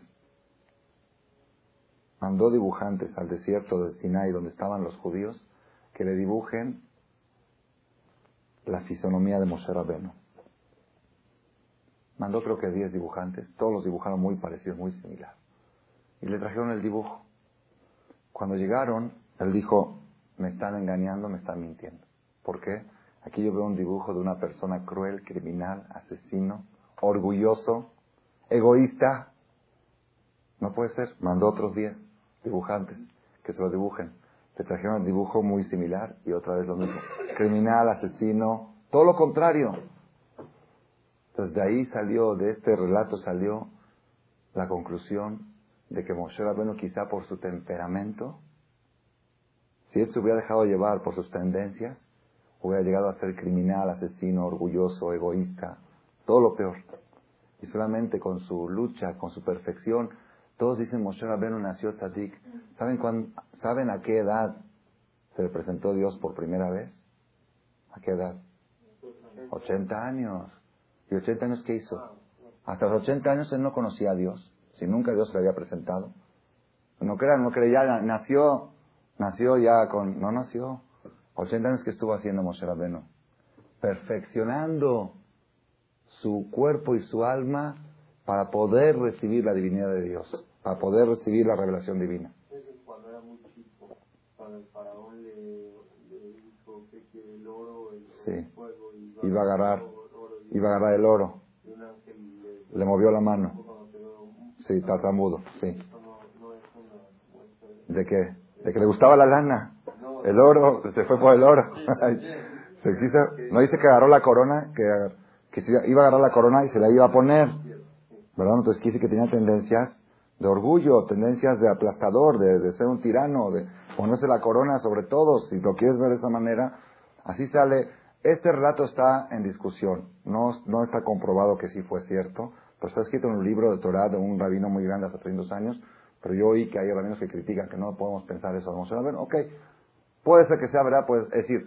mandó dibujantes al desierto de Sinai donde estaban los judíos que le dibujen la fisonomía de Moshe Rabeno. Mandó creo que 10 dibujantes, todos los dibujaron muy parecidos, muy similar. Y le trajeron el dibujo. Cuando llegaron, él dijo, me están engañando, me están mintiendo. ¿Por qué? Aquí yo veo un dibujo de una persona cruel, criminal, asesino, orgulloso, egoísta. No puede ser. Mandó otros 10 dibujantes que se lo dibujen. Le trajeron un dibujo muy similar y otra vez lo mismo. Criminal, asesino, todo lo contrario. Entonces de ahí salió, de este relato salió la conclusión de que Moshe Rabbeinu quizá por su temperamento, si él se hubiera dejado llevar por sus tendencias, hubiera llegado a ser criminal, asesino, orgulloso, egoísta, todo lo peor. Y solamente con su lucha, con su perfección, todos dicen Moshe Rabbeinu nació tzadik. ¿Saben, ¿Saben a qué edad se le presentó Dios por primera vez? ¿A qué edad? 80 años. ¿Y 80 años qué hizo? Hasta los 80 años él no conocía a Dios. Si nunca Dios le había presentado. No crean, no crean, ya nació, nació ya con, no nació. 80 años que estuvo haciendo Moshe Rabbeinu. Perfeccionando su cuerpo y su alma para poder recibir la divinidad de Dios para poder recibir la revelación divina. Cuando era muy chico, cuando el faraón le, dijo que el oro, el, fuego, iba, a agarrar, iba a agarrar el oro. le, movió la mano. Sí, tartamudo, sí. ¿De qué? ¿De que le gustaba la lana? El oro, se fue por el oro. <laughs> se quiso, no dice que agarró la corona, que, que iba a agarrar la corona y se la iba a poner. ¿Verdad? Entonces quise que tenía tendencias de orgullo, tendencias de aplastador, de, ser un tirano, de ponerse la corona sobre todos, si lo quieres ver de esa manera, así sale. Este relato está en discusión, no, no está comprobado que sí fue cierto, pero está escrito en un libro de Torah de un rabino muy grande hace 300 años, pero yo oí que hay rabinos que critican que no podemos pensar eso. Vamos a ver, ok, puede ser que sea verdad, puede, es decir,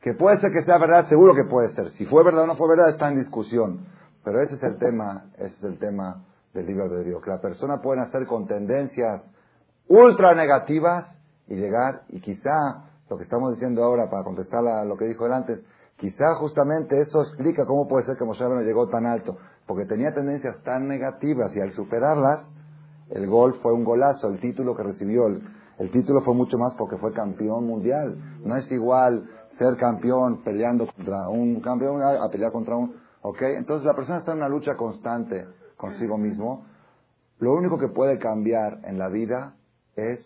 que puede ser que sea verdad, seguro que puede ser. Si fue verdad o no fue verdad, está en discusión. Pero ese es el tema, ese es el tema del libro de Dios. Que la persona puede nacer con tendencias ultra negativas y llegar, y quizá lo que estamos diciendo ahora para contestar a lo que dijo él antes, quizá justamente eso explica cómo puede ser que Moshe no llegó tan alto, porque tenía tendencias tan negativas y al superarlas, el gol fue un golazo, el título que recibió, el, el título fue mucho más porque fue campeón mundial. No es igual ser campeón peleando contra un campeón a, pelear contra un... ¿Ok? Entonces la persona está en una lucha constante consigo mismo. Lo único que puede cambiar en la vida es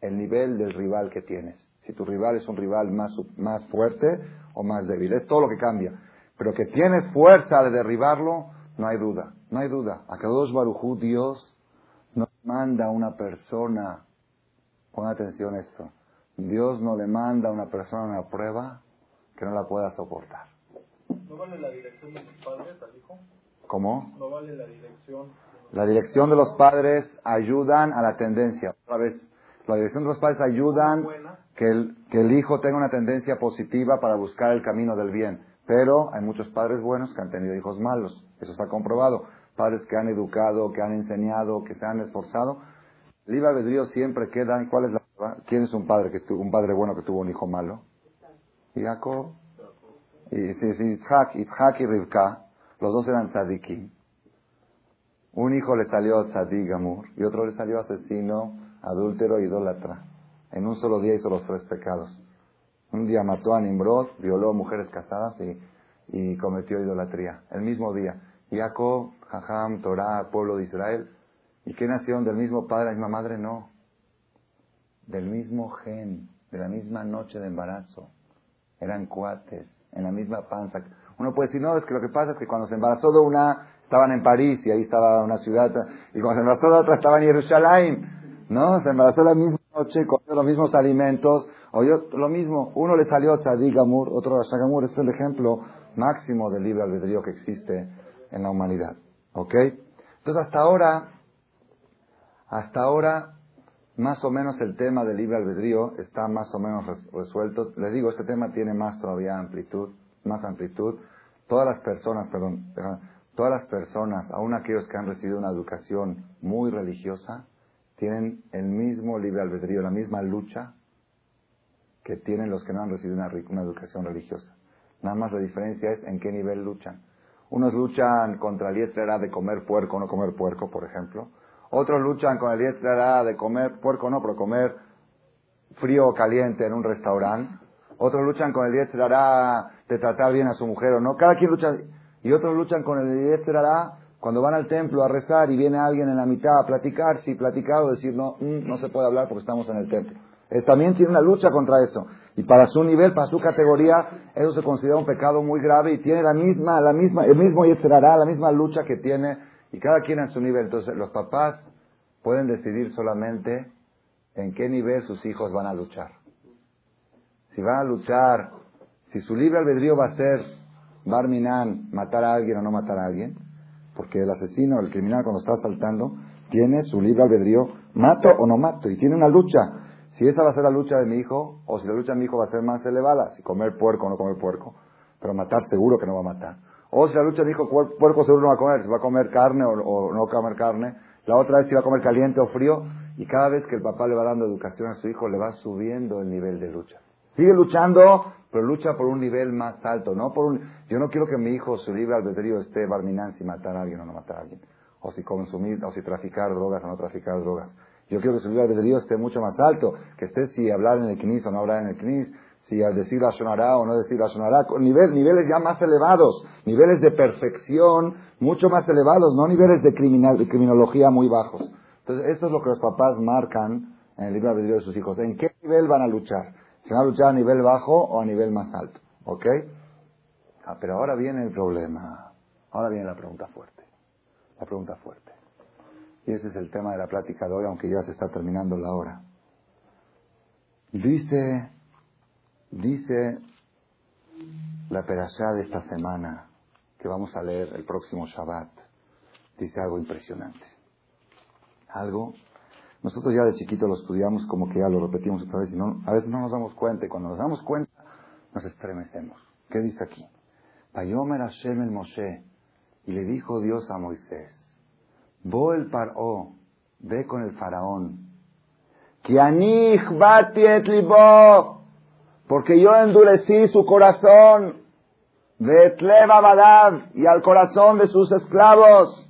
el nivel del rival que tienes. Si tu rival es un rival más, más fuerte o más débil. Es todo lo que cambia. Pero que tienes fuerza de derribarlo, no hay duda. No hay duda. A dos Barujú, Dios no manda a una persona, pon atención a esto, Dios no le manda a una persona una prueba que no la pueda soportar. ¿No vale la dirección de los padres al hijo? ¿Cómo? ¿No vale la dirección? La dirección de los padres ayudan a la tendencia. Otra vez, la dirección de los padres ayudan que el, que el hijo tenga una tendencia positiva para buscar el camino del bien. Pero hay muchos padres buenos que han tenido hijos malos. Eso está comprobado. Padres que han educado, que han enseñado, que se han esforzado. El libre albedrío siempre queda. ¿Y cuál es la ¿Quién es un padre que tuvo, un padre bueno que tuvo un hijo malo? Jacob. Y sí, sí, Itzhak, y Rivka, los dos eran tzadikim. Un hijo le salió tzadik amur y otro le salió asesino, adúltero, idólatra. En un solo día hizo los tres pecados. Un día mató a Nimrod, violó a mujeres casadas y, y cometió idolatría. El mismo día. Jacob, Jajam, Torah, pueblo de Israel. ¿Y qué nacieron del mismo padre, la misma madre? No del mismo gen, de la misma noche de embarazo. Eran cuates, en la misma panza. Uno puede decir, no, es que lo que pasa es que cuando se embarazó de una, estaban en París y ahí estaba una ciudad, y cuando se embarazó de otra estaba en Jerusalén. ¿No? Se embarazó la misma noche, comió los mismos alimentos, oyó lo mismo. Uno le salió Tzadik Amur, otro Rashagamur. Este es el ejemplo máximo del libre albedrío que existe en la humanidad. ¿Ok? Entonces hasta ahora, hasta ahora más o menos el tema del libre albedrío está más o menos resuelto. Les digo, este tema tiene más todavía amplitud, más amplitud. Todas las personas, perdón, todas las personas, aun aquellos que han recibido una educación muy religiosa, tienen el mismo libre albedrío, la misma lucha que tienen los que no han recibido una, una educación religiosa. Nada más la diferencia es en qué nivel luchan. Unos luchan contra el era de comer puerco o no comer puerco, por ejemplo otros luchan con el diestra de comer puerco no, pero comer frío o caliente en un restaurante. Otros luchan con el diestra de tratar bien a su mujer o no. Cada quien lucha. Y otros luchan con el diestra cuando van al templo a rezar y viene alguien en la mitad a platicar, si platicar o decir no, mm, no se puede hablar porque estamos en el templo. también tiene una lucha contra eso. Y para su nivel, para su categoría, eso se considera un pecado muy grave y tiene la misma, la misma, el mismo la misma lucha que tiene y cada quien a su nivel. Entonces, los papás pueden decidir solamente en qué nivel sus hijos van a luchar. Si van a luchar, si su libre albedrío va a ser Barminan, matar a alguien o no matar a alguien, porque el asesino, el criminal cuando está asaltando, tiene su libre albedrío, mato o no mato, y tiene una lucha. Si esa va a ser la lucha de mi hijo, o si la lucha de mi hijo va a ser más elevada, si comer puerco o no comer puerco, pero matar seguro que no va a matar. O si la lucha dijo puerco seguro no va a comer, si va a comer carne o, o no comer carne. La otra vez si va a comer caliente o frío. Y cada vez que el papá le va dando educación a su hijo, le va subiendo el nivel de lucha. Sigue luchando, pero lucha por un nivel más alto, no por un... Yo no quiero que mi hijo, su libre albedrío, esté barminán si matar a alguien o no matar a alguien. O si consumir, o si traficar drogas o no traficar drogas. Yo quiero que su libre albedrío esté mucho más alto, que esté si hablar en el knis o no hablar en el knis, si al decir la sonará o no decir la sonará, nivel, niveles ya más elevados, niveles de perfección mucho más elevados, no niveles de, criminal, de criminología muy bajos. Entonces, esto es lo que los papás marcan en el libro albedrío de sus hijos. ¿En qué nivel van a luchar? ¿Se van a luchar a nivel bajo o a nivel más alto? ¿Ok? Ah, pero ahora viene el problema. Ahora viene la pregunta fuerte. La pregunta fuerte. Y ese es el tema de la plática de hoy, aunque ya se está terminando la hora. Dice Dice la perashá de esta semana, que vamos a leer el próximo Shabbat, dice algo impresionante. Algo, nosotros ya de chiquito lo estudiamos como que ya lo repetimos otra vez y no, a veces no nos damos cuenta y cuando nos damos cuenta nos estremecemos. ¿Qué dice aquí? Payomer Hashem el y le dijo Dios a Moisés, Bo el Paró, ve con el faraón, porque yo endurecí su corazón, y al corazón de sus esclavos,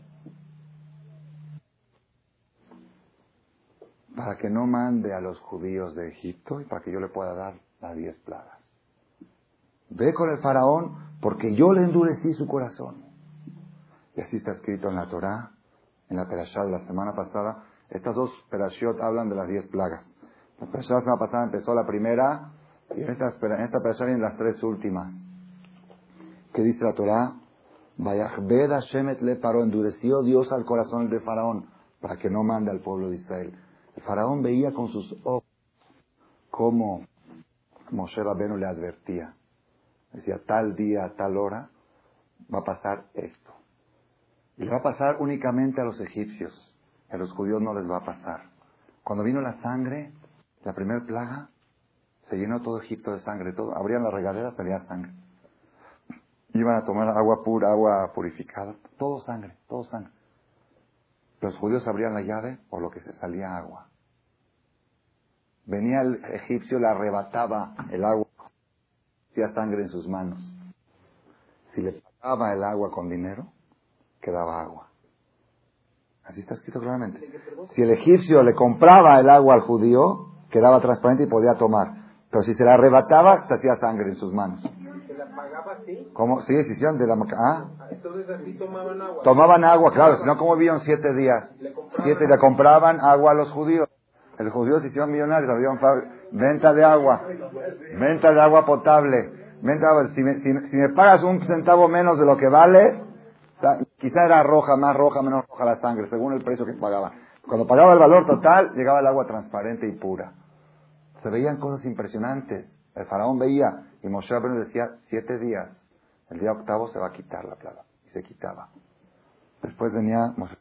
para que no mande a los judíos de Egipto y para que yo le pueda dar las diez plagas. Ve con el faraón porque yo le endurecí su corazón. Y así está escrito en la Torá, en la perashá de la semana pasada. Estas dos perashot hablan de las diez plagas. La perashá la semana pasada empezó la primera y en esta, en esta perashá vienen las tres últimas. ¿Qué dice la Torah? Vayachbed Hashemet le paró, endureció Dios al corazón de Faraón para que no mande al pueblo de Israel. Faraón veía con sus ojos cómo Moshe Rabenu le advertía. Decía, tal día, tal hora, va a pasar esto. Y le va a pasar únicamente a los egipcios. A los judíos no les va a pasar. Cuando vino la sangre, la primera plaga, se llenó todo Egipto de sangre. Todo, abrían la regadera, salía sangre. Iban a tomar agua pura, agua purificada. Todo sangre, todo sangre. Los judíos abrían la llave, por lo que se salía agua. Venía el egipcio, le arrebataba el agua, hacía sangre en sus manos. Si le pagaba el agua con dinero, quedaba agua. Así está escrito claramente. Si el egipcio le compraba el agua al judío, quedaba transparente y podía tomar. Pero si se la arrebataba, se hacía sangre en sus manos. ¿Se la pagaba así? ¿Cómo? Sí, decisión de la... ¿Ah? Entonces así tomaban agua. Tomaban agua, claro, si no, ¿cómo vivían siete días? Le Siete, le compraban agua a los judíos. El judío se hicieron millonarios, fab- venta de agua, venta de agua potable, venta de agua. Si me, si, me pagas un centavo menos de lo que vale, quizá era roja, más roja, menos roja la sangre, según el precio que pagaba. Cuando pagaba el valor total, llegaba el agua transparente y pura. Se veían cosas impresionantes. El faraón veía, y Moshe Rabbeinu decía, siete días, el día octavo se va a quitar la plaga. Y se quitaba. Después venía Moshe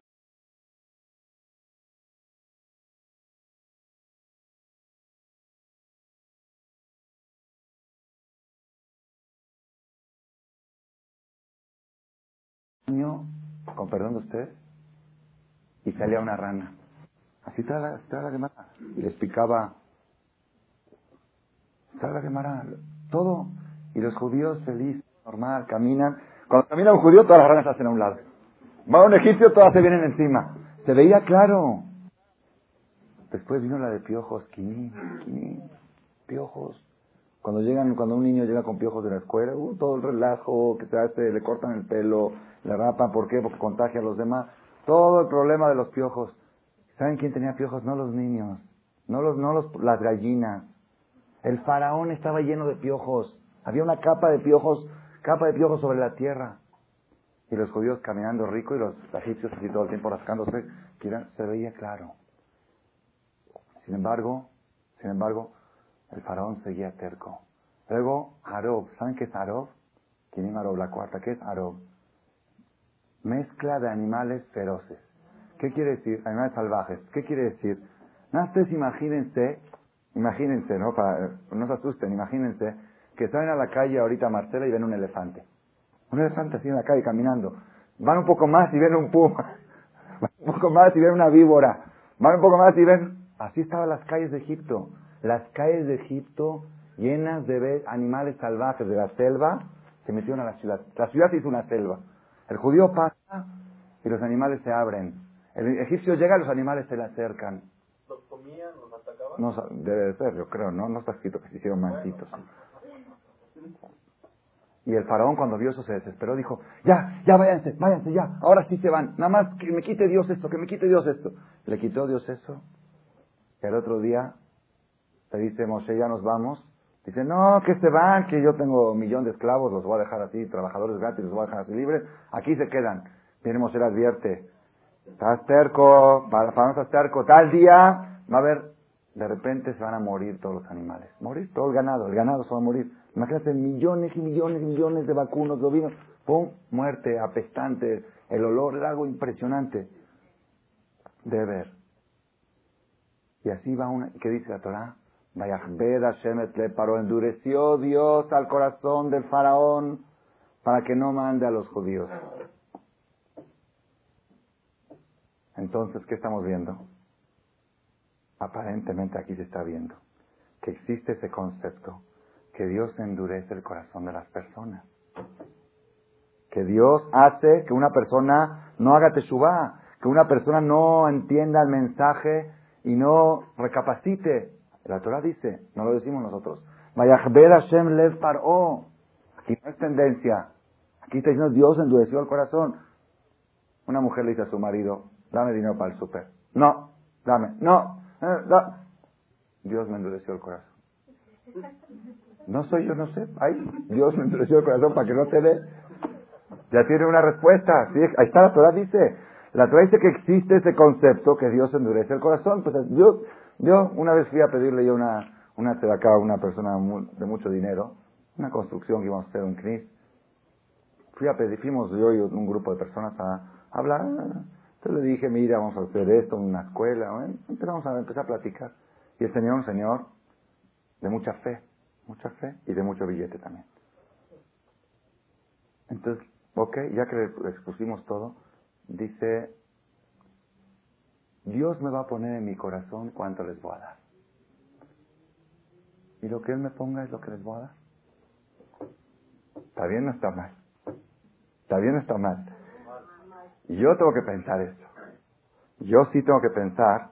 con perdón de ustedes, y salía una rana. Así está la, la Gemara. Y les picaba. Está la Gemara. Todo. Y los judíos felices, normal, caminan. Cuando camina un judío, todas las ranas se hacen a un lado. Va un egipcio, todas se vienen encima. Se veía claro. Después vino la de piojos, quini, piojos. Cuando llegan, cuando un niño llega con piojos de la escuela, uh, todo el relajo que se hace, le cortan el pelo, le rapan, ¿por qué? Porque contagia a los demás. Todo el problema de los piojos. ¿Saben quién tenía piojos? No los niños, no los, no los, las gallinas. El faraón estaba lleno de piojos. Había una capa de piojos, capa de piojos sobre la tierra. Y los judíos caminando rico y los egipcios así todo el tiempo rascándose, se veía claro. Sin embargo, sin embargo, el faraón seguía terco. Luego, Arob, ¿saben qué es Arob? ¿Quién es Arob? La cuarta, ¿qué es Arob? Mezcla de animales feroces. ¿Qué quiere decir? Animales salvajes. ¿Qué quiere decir? Nada, ustedes imagínense, imagínense, ¿no? Para, no se asusten, imagínense que salen a la calle ahorita Marcela y ven un elefante. Un elefante así en la calle caminando. Van un poco más y ven un puma. <laughs> Van un poco más y ven una víbora. Van un poco más y ven... Así estaban las calles de Egipto. Las calles de Egipto llenas de animales salvajes de la selva se metieron a la ciudad. La ciudad se hizo una selva. El judío pasa y los animales se abren. El egipcio llega y los animales se le acercan. ¿Los comían, los atacaban? No, debe de ser, yo creo, ¿no? No está escrito que se hicieron mansitos. Y el faraón cuando vio eso se desesperó, dijo, ya, ya váyanse, váyanse, ya, ahora sí se van, nada más que me quite Dios esto, que me quite Dios esto. Le quitó Dios eso. Y el otro día le dice Moshe, ya nos vamos. Dice, no, que se van, que yo tengo un millón de esclavos, los voy a dejar así, trabajadores gratis, los voy a dejar así libres. Aquí se quedan. Viene Moshe, le advierte, estás terco, para, para no estás terco, tal día va a haber, de repente se van a morir todos los animales. Morir todo el ganado, el ganado se va a morir. Imagínate millones y millones y millones de vacunos, de ovinos, pum, muerte, apestante, el olor era algo impresionante de ver. Y así va una, ¿qué dice la Torah? Le paró, endureció Dios al corazón del faraón para que no mande a los judíos. Entonces, ¿qué estamos viendo? Aparentemente aquí se está viendo que existe ese concepto, que Dios endurece el corazón de las personas. Que Dios hace que una persona no haga teshuvah, que una persona no entienda el mensaje y no recapacite. La Torah dice, no lo decimos nosotros. Vayahbed Hashem lev paró. Aquí no es tendencia. Aquí está diciendo Dios endureció el corazón. Una mujer le dice a su marido, dame dinero para el súper. No, dame, no, eh. Dios me endureció el corazón. No soy yo, no sé. Ay, Dios me endureció el corazón para que no te dé. Ya tiene una respuesta. Ahí está, la Torah dice. La Torah dice que existe ese concepto que Dios endurece el corazón. Pues yo, yo una vez fui a pedirle yo una, una acá a una persona de mucho dinero, una construcción que íbamos a hacer un CNIS. Fui a pedir, fuimos yo y un grupo de personas a hablar. Entonces le dije, mira, vamos a hacer esto en una escuela. Empezamos a empezar a platicar. Y el Señor, un Señor de mucha fe, mucha fe y de mucho billete también. Entonces, ok, ya que le expusimos todo, dice, Dios me va a poner en mi corazón cuánto les voy a dar. Y lo que Él me ponga es lo que les voy a dar. ¿Está bien o está mal? ¿Está bien o está mal? Yo tengo que pensar esto. Yo sí tengo que pensar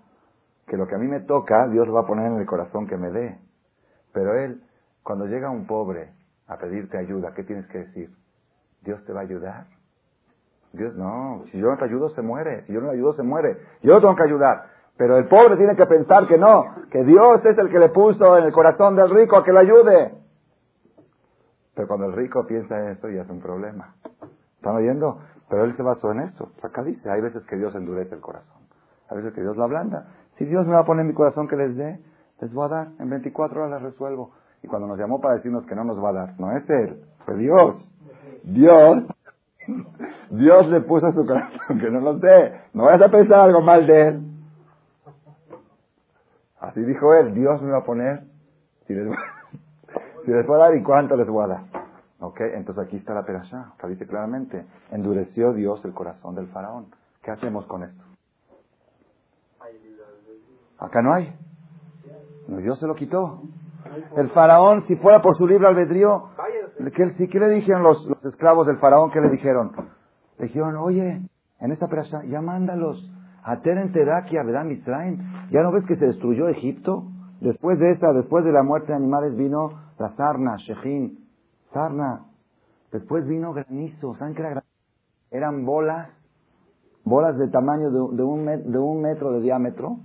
que lo que a mí me toca, Dios lo va a poner en el corazón que me dé. Pero Él, cuando llega un pobre a pedirte ayuda, ¿qué tienes que decir? ¿Dios te va a ayudar? Dios, no, si yo no te ayudo se muere, si yo no le ayudo se muere, yo tengo que ayudar. Pero el pobre tiene que pensar que no, que Dios es el que le puso en el corazón del rico a que lo ayude. Pero cuando el rico piensa en esto ya es un problema. ¿Están oyendo? Pero él se basó en esto. Acá dice, hay veces que Dios endurece el corazón. Hay veces que Dios lo ablanda. Si Dios me va a poner en mi corazón que les dé, les voy a dar. En 24 horas les resuelvo. Y cuando nos llamó para decirnos que no nos va a dar, no es Él, fue Dios. Dios, Dios le puso a su corazón <laughs> que no lo sé. No vayas a pensar algo mal de Él. Así dijo Él, Dios me va a poner, si les, <laughs> si voy a dar y cuánto les voy a dar. Ok, entonces aquí está la perashá. Acá dice claramente, endureció Dios el corazón del faraón. ¿Qué hacemos con esto? Acá no hay. Dios se lo quitó. El faraón, si fuera por su libre albedrío, ¿qué, ¿qué le dijeron los, los, esclavos del faraón? ¿Qué le dijeron? Le dijeron, oye, en esta presa, ya mándalos a Teren Tedaki, a Mitzrayim. ¿Ya no ves que se destruyó Egipto? Después de esta, después de la muerte de animales, vino la sarna, Shechin, sarna. Después vino granizo. ¿Saben qué era granizo? Eran bolas, bolas de tamaño de, un, de un metro de diámetro,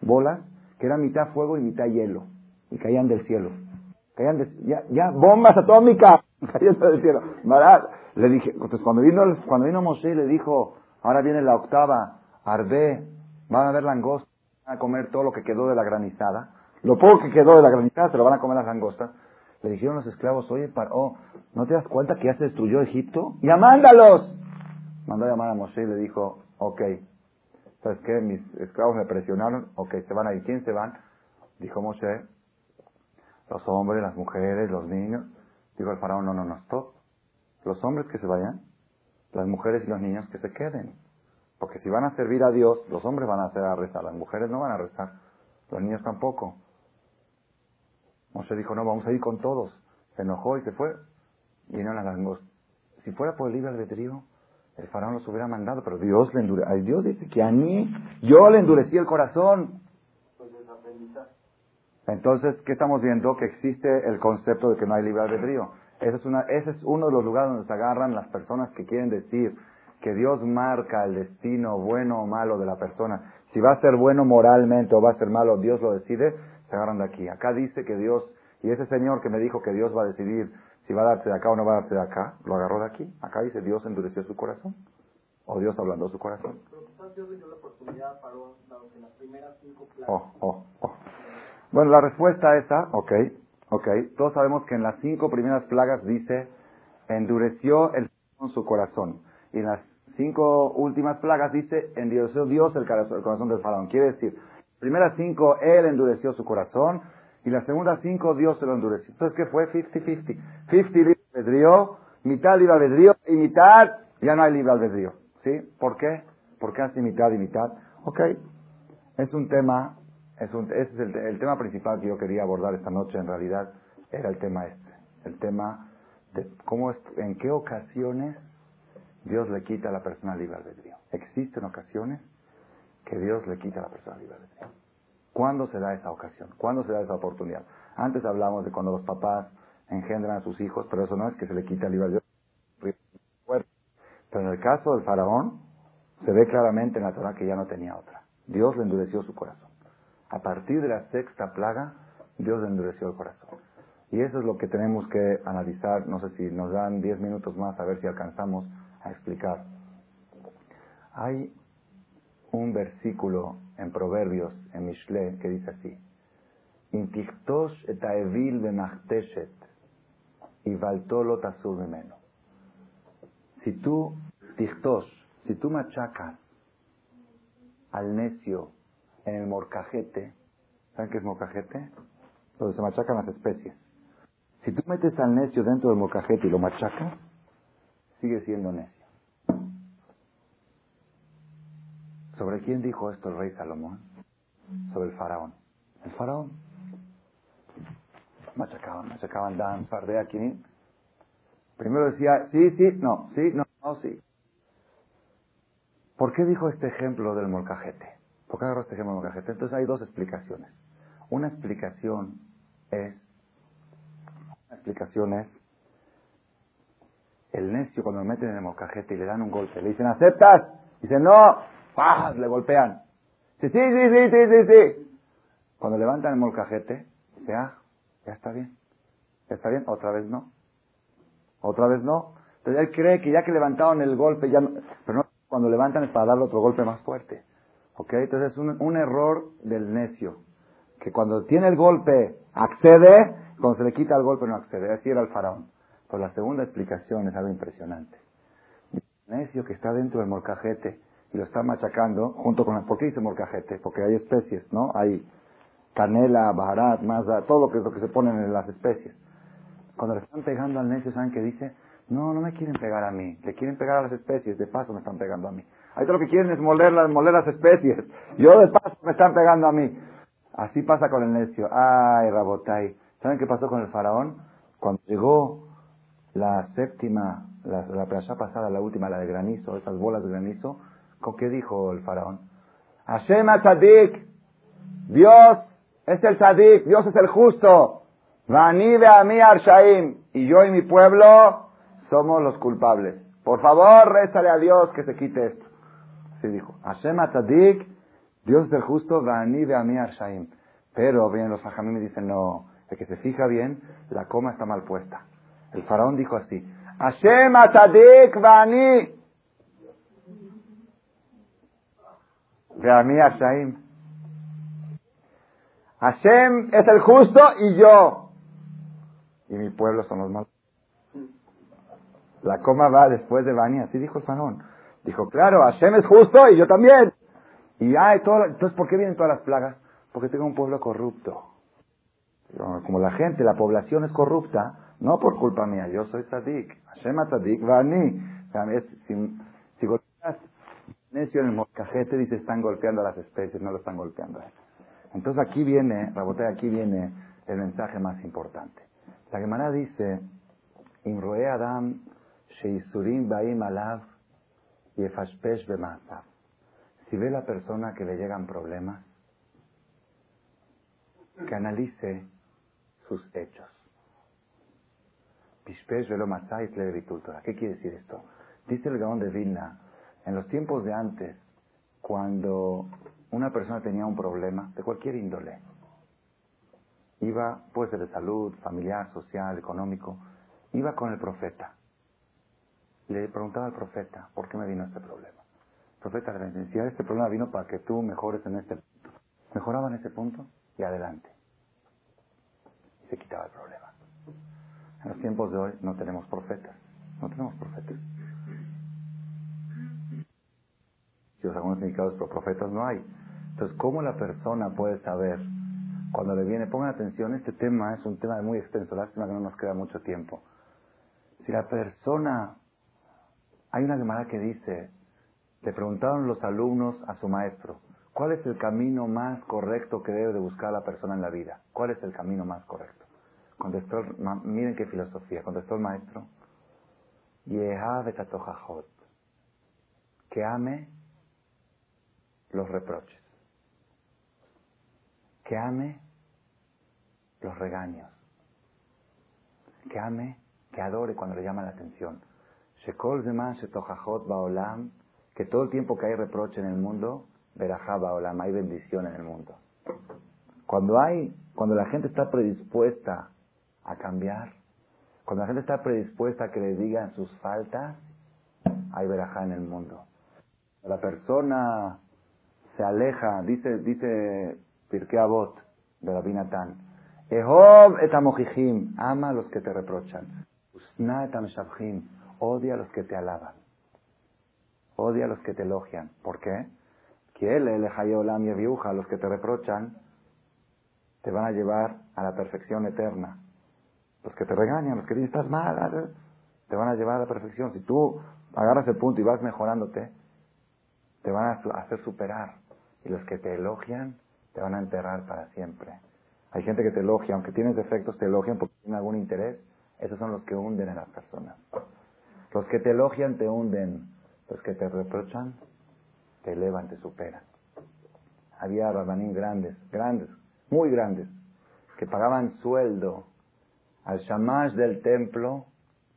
bolas, que eran mitad fuego y mitad hielo, y caían del cielo. Caían de, ya, ya, bombas atómicas, <laughs> cayendo del cielo. Le dije, entonces cuando vino, cuando vino Moshe le dijo, ahora viene la octava, Arbe, van a ver langostas, van a comer todo lo que quedó de la granizada. Lo poco que quedó de la granizada se lo van a comer las langostas. Le dijeron los esclavos, oye, oh, ¿no te das cuenta que ya se destruyó Egipto? ¡Ya mándalos! Mandó a llamar a Moshe y le dijo, ok, ¿sabes qué? Mis esclavos me presionaron, ok, se van a ir. ¿Quién se van? Dijo Moshe, los hombres, las mujeres, los niños. Dijo el faraón, no, no, no, stop. Los hombres que se vayan, las mujeres y los niños que se queden. Porque si van a servir a Dios, los hombres van a hacer a rezar, las mujeres no van a rezar, los niños tampoco. Moshe dijo, no, vamos a ir con todos. Se enojó y se fue. Y no las langostas. Si fuera por el libre albedrío, el faraón los hubiera mandado, pero Dios le endureció. Dios dice que a mí, yo le endurecí el corazón. Entonces, ¿qué estamos viendo? Que existe el concepto de que no hay libre albedrío. Ese es, una, ese es uno de los lugares donde se agarran las personas que quieren decir que Dios marca el destino bueno o malo de la persona. Si va a ser bueno moralmente o va a ser malo, Dios lo decide, se agarran de aquí. Acá dice que Dios, y ese señor que me dijo que Dios va a decidir si va a darse de acá o no va a darse de acá, lo agarró de aquí. Acá dice Dios endureció su corazón. O Dios hablando su corazón. Oh, oh, oh. Bueno, la respuesta esa, ok, ok. Todos sabemos que en las cinco primeras plagas dice, endureció el su corazón. Y en las cinco últimas plagas dice, endureció Dios el corazón del faraón. Quiere decir, primeras cinco, él endureció su corazón, y las segundas cinco, Dios se lo endureció. Entonces, ¿qué fue? 50-50. 50 libre albedrío, mitad libre albedrío, y mitad ya no hay libre albedrío. ¿Sí? ¿Por qué? ¿Por qué así mitad y mitad? Ok. Es un tema, es un, ese es el, tema principal que yo quería abordar esta noche, en realidad, era el tema este. El tema de cómo, en qué ocasiones Dios le quita a la persona libre albedrío. Existen ocasiones que Dios le quita a la persona libre albedrío. ¿Cuándo se da esa ocasión? ¿Cuándo se da esa oportunidad? Antes hablamos de cuando los papás engendran a sus hijos, pero eso no es que se le quite el libre albedrío. Pero en el caso del faraón, Se ve claramente en la Torah que ya no tenía otra. Dios le endureció su corazón. A partir de la sexta plaga, Dios endureció el corazón. Y eso es lo que tenemos que analizar. No sé si nos dan diez minutos más a ver si alcanzamos a explicar. Hay un versículo en Proverbios, en Mishle, que dice así. Y. Si tú, si tú machacas al necio en el morcajete, ¿saben qué es morcajete? Donde se machacan las especies. Si tú metes al necio dentro del morcajete y lo machacas, sigue siendo necio. ¿Sobre quién dijo esto el rey Salomón? Sobre el faraón. El faraón. Machacaban, machacaban Dan, Fardea, aquí. Primero decía, sí, sí, no, sí, no, no, sí. ¿Por qué dijo este ejemplo del molcajete? ¿Por qué agarró este del molcajete? Entonces hay dos explicaciones. Una explicación es, una explicación es, el necio cuando lo meten en el molcajete y le dan un golpe, le dicen, ¿aceptas? Dice, no, ¡paz! Le golpean. Dice, sí, sí, sí, sí, sí, sí. Cuando levantan el molcajete, dice, ah, ya está bien. Ya está bien, otra vez no. Otra vez no. Entonces él cree que ya que levantaron el golpe, ya no, pero no, cuando levantan es para darle otro golpe más fuerte. ¿Ok? Entonces es un, error del necio. Que cuando tiene el golpe accede, cuando se le quita el golpe no accede. Así era el faraón. Pues la segunda explicación es algo impresionante. El necio que está dentro del molcajete y lo está machacando junto con... ¿Por qué dice molcajete? Porque hay especies, ¿no? Hay canela, barat, maza, todo lo que lo que se ponen en las especies. Cuando le están pegando al necio, ¿saben qué dice? No, no me quieren pegar a mí, le quieren pegar a las especies, de paso me están pegando a mí. Ahí todo lo que quieren es moler las, moler las especies. Yo de paso me están pegando a mí. Así pasa con el necio. Ay, Rabotai. ¿Saben qué pasó con el faraón? Cuando llegó la séptima, la, la pasada, la última, la de granizo, esas bolas de granizo, ¿con qué dijo el faraón? Hashem Tzadik, Dios es el Tzadik, Dios es el justo. Y yo y mi pueblo somos los culpables. Por favor, rézale a Dios que se quite esto. Así dijo. Hashem Atadik, Dios es el justo, Vani Beami Arshaim. Pero bien, los fajamim me dicen, no, el que se fija bien, la coma está mal puesta. El faraón dijo así, Hashem Atadik Vani Beami Arshaim. Hashem es el justo y yo y mi pueblo son los malos. La coma va después de Bani, así dijo el faraón. Dijo, claro, Hashem es justo y yo también. Y hay todo, entonces, ¿por qué vienen todas las plagas? Porque tengo un pueblo corrupto. Como la gente, la población es corrupta, no por culpa mía, yo soy tzadik. Hashem tzadik, Bani. Si, si golpeas necio en el moscajete, dice, están golpeando a las especies, no lo están golpeando. Entonces aquí viene, Rabote, aquí viene el mensaje más importante. La Gemara dice, Imroe Adam Sheisurim Baim Alav Yefashpesh Bemasav. Si ve la persona que le llegan problemas, que analice sus hechos. Pishpesh Velo ¿Qué quiere decir esto? Dice el Gaón de Vilna, en los tiempos de antes, cuando una persona tenía un problema de cualquier índole, iba, puede ser de salud, familiar, social, económico, iba con el profeta. Le preguntaba al profeta, ¿por qué me vino este problema? Profeta le decía, este problema vino para que tú mejores en este punto. Mejoraba en ese punto y adelante. Y se quitaba el problema. En los tiempos de hoy no tenemos profetas. No tenemos profetas. Si os algunos significados, pero profetas no hay. Entonces, ¿cómo la persona puede saber cuando le viene, pongan atención, este tema es un tema muy extenso, lástima que no nos queda mucho tiempo. Si la persona, hay una llamada que dice, le preguntaron los alumnos a su maestro, ¿cuál es el camino más correcto que debe de buscar la persona en la vida? ¿Cuál es el camino más correcto? Contestó, miren qué filosofía, contestó el maestro, que ame los reproches que ame los regaños, que ame, que adore cuando le llama la atención. Shekol zeman baolam que todo el tiempo que hay reproche en el mundo, verajaba o la hay bendición en el mundo. Cuando hay, cuando la gente está predispuesta a cambiar, cuando la gente está predispuesta a que le digan sus faltas, hay verajá en el mundo. La persona se aleja, dice, dice Pirkei Avot de Rabbi Natan, Ehob etamojijim, ama a los que te reprochan. Usna etamshavjim, odia a los que te alaban. Odia a los que te elogian. ¿Por qué? A los que te reprochan, te van a llevar a la perfección eterna. Los que te regañan, los que dicen estás mal, te van a llevar a la perfección. Si tú agarras el punto y vas mejorándote, te van a hacer superar. Y los que te elogian, te van a enterrar para siempre. Hay gente que te elogia, aunque tienes defectos, te elogian porque tienen algún interés. Esos son los que hunden a las personas. Los que te elogian te hunden. Los que te reprochan te elevan, te superan. Había rabanín grandes, grandes, muy grandes, que pagaban sueldo al shamash del templo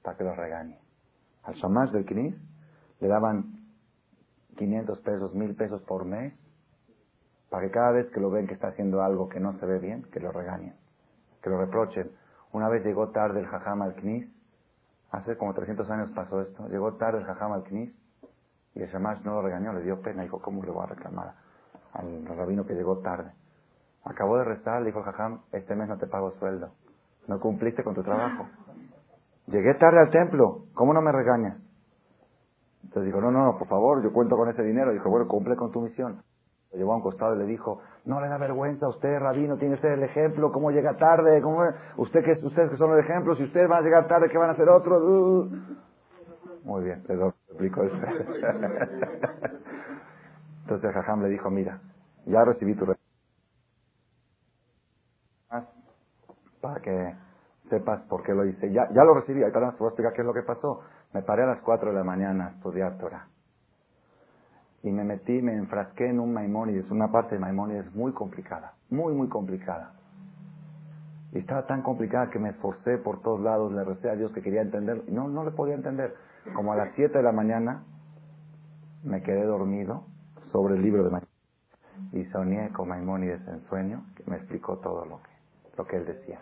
para que los regañe. Al shamash del knis le daban 500 pesos, 1000 pesos por mes para que cada vez que lo ven que está haciendo algo que no se ve bien, que lo regañen, que lo reprochen. Una vez llegó tarde el jajam al knis, hace como 300 años pasó esto, llegó tarde el jajam al knis y el shamash no lo regañó, le dio pena, dijo, ¿cómo le voy a reclamar al rabino que llegó tarde? Acabó de restar, le dijo el jajam, este mes no te pago sueldo, no cumpliste con tu trabajo. Llegué tarde al templo, ¿cómo no me regañas? Entonces dijo, no, no, por favor, yo cuento con ese dinero. Dijo, bueno, cumple con tu misión. Lo llevó a un costado y le dijo, no le da vergüenza a usted, rabino, tiene usted el ejemplo, cómo llega tarde, cómo, usted que, ustedes que son los ejemplos, si ustedes van a llegar tarde, ¿qué van a hacer otros? Uh. Muy bien, le explico eso. <laughs> Entonces jajam le dijo, mira, ya recibí tu para que sepas por qué lo hice. Ya, ya lo recibí, ahorita te voy a explicar qué es lo que pasó. Me paré a las 4 de la mañana a estudiar Torah y me metí, me enfrasqué en un Maimónides, una parte de Maimónides muy complicada, muy, muy complicada. Y estaba tan complicada que me esforcé por todos lados, le recé a Dios que quería entender, y no, no le podía entender. Como a las 7 de la mañana me quedé dormido sobre el libro de Maimónides y soñé con Maimónides en sueño, que me explicó todo lo que, lo que él decía.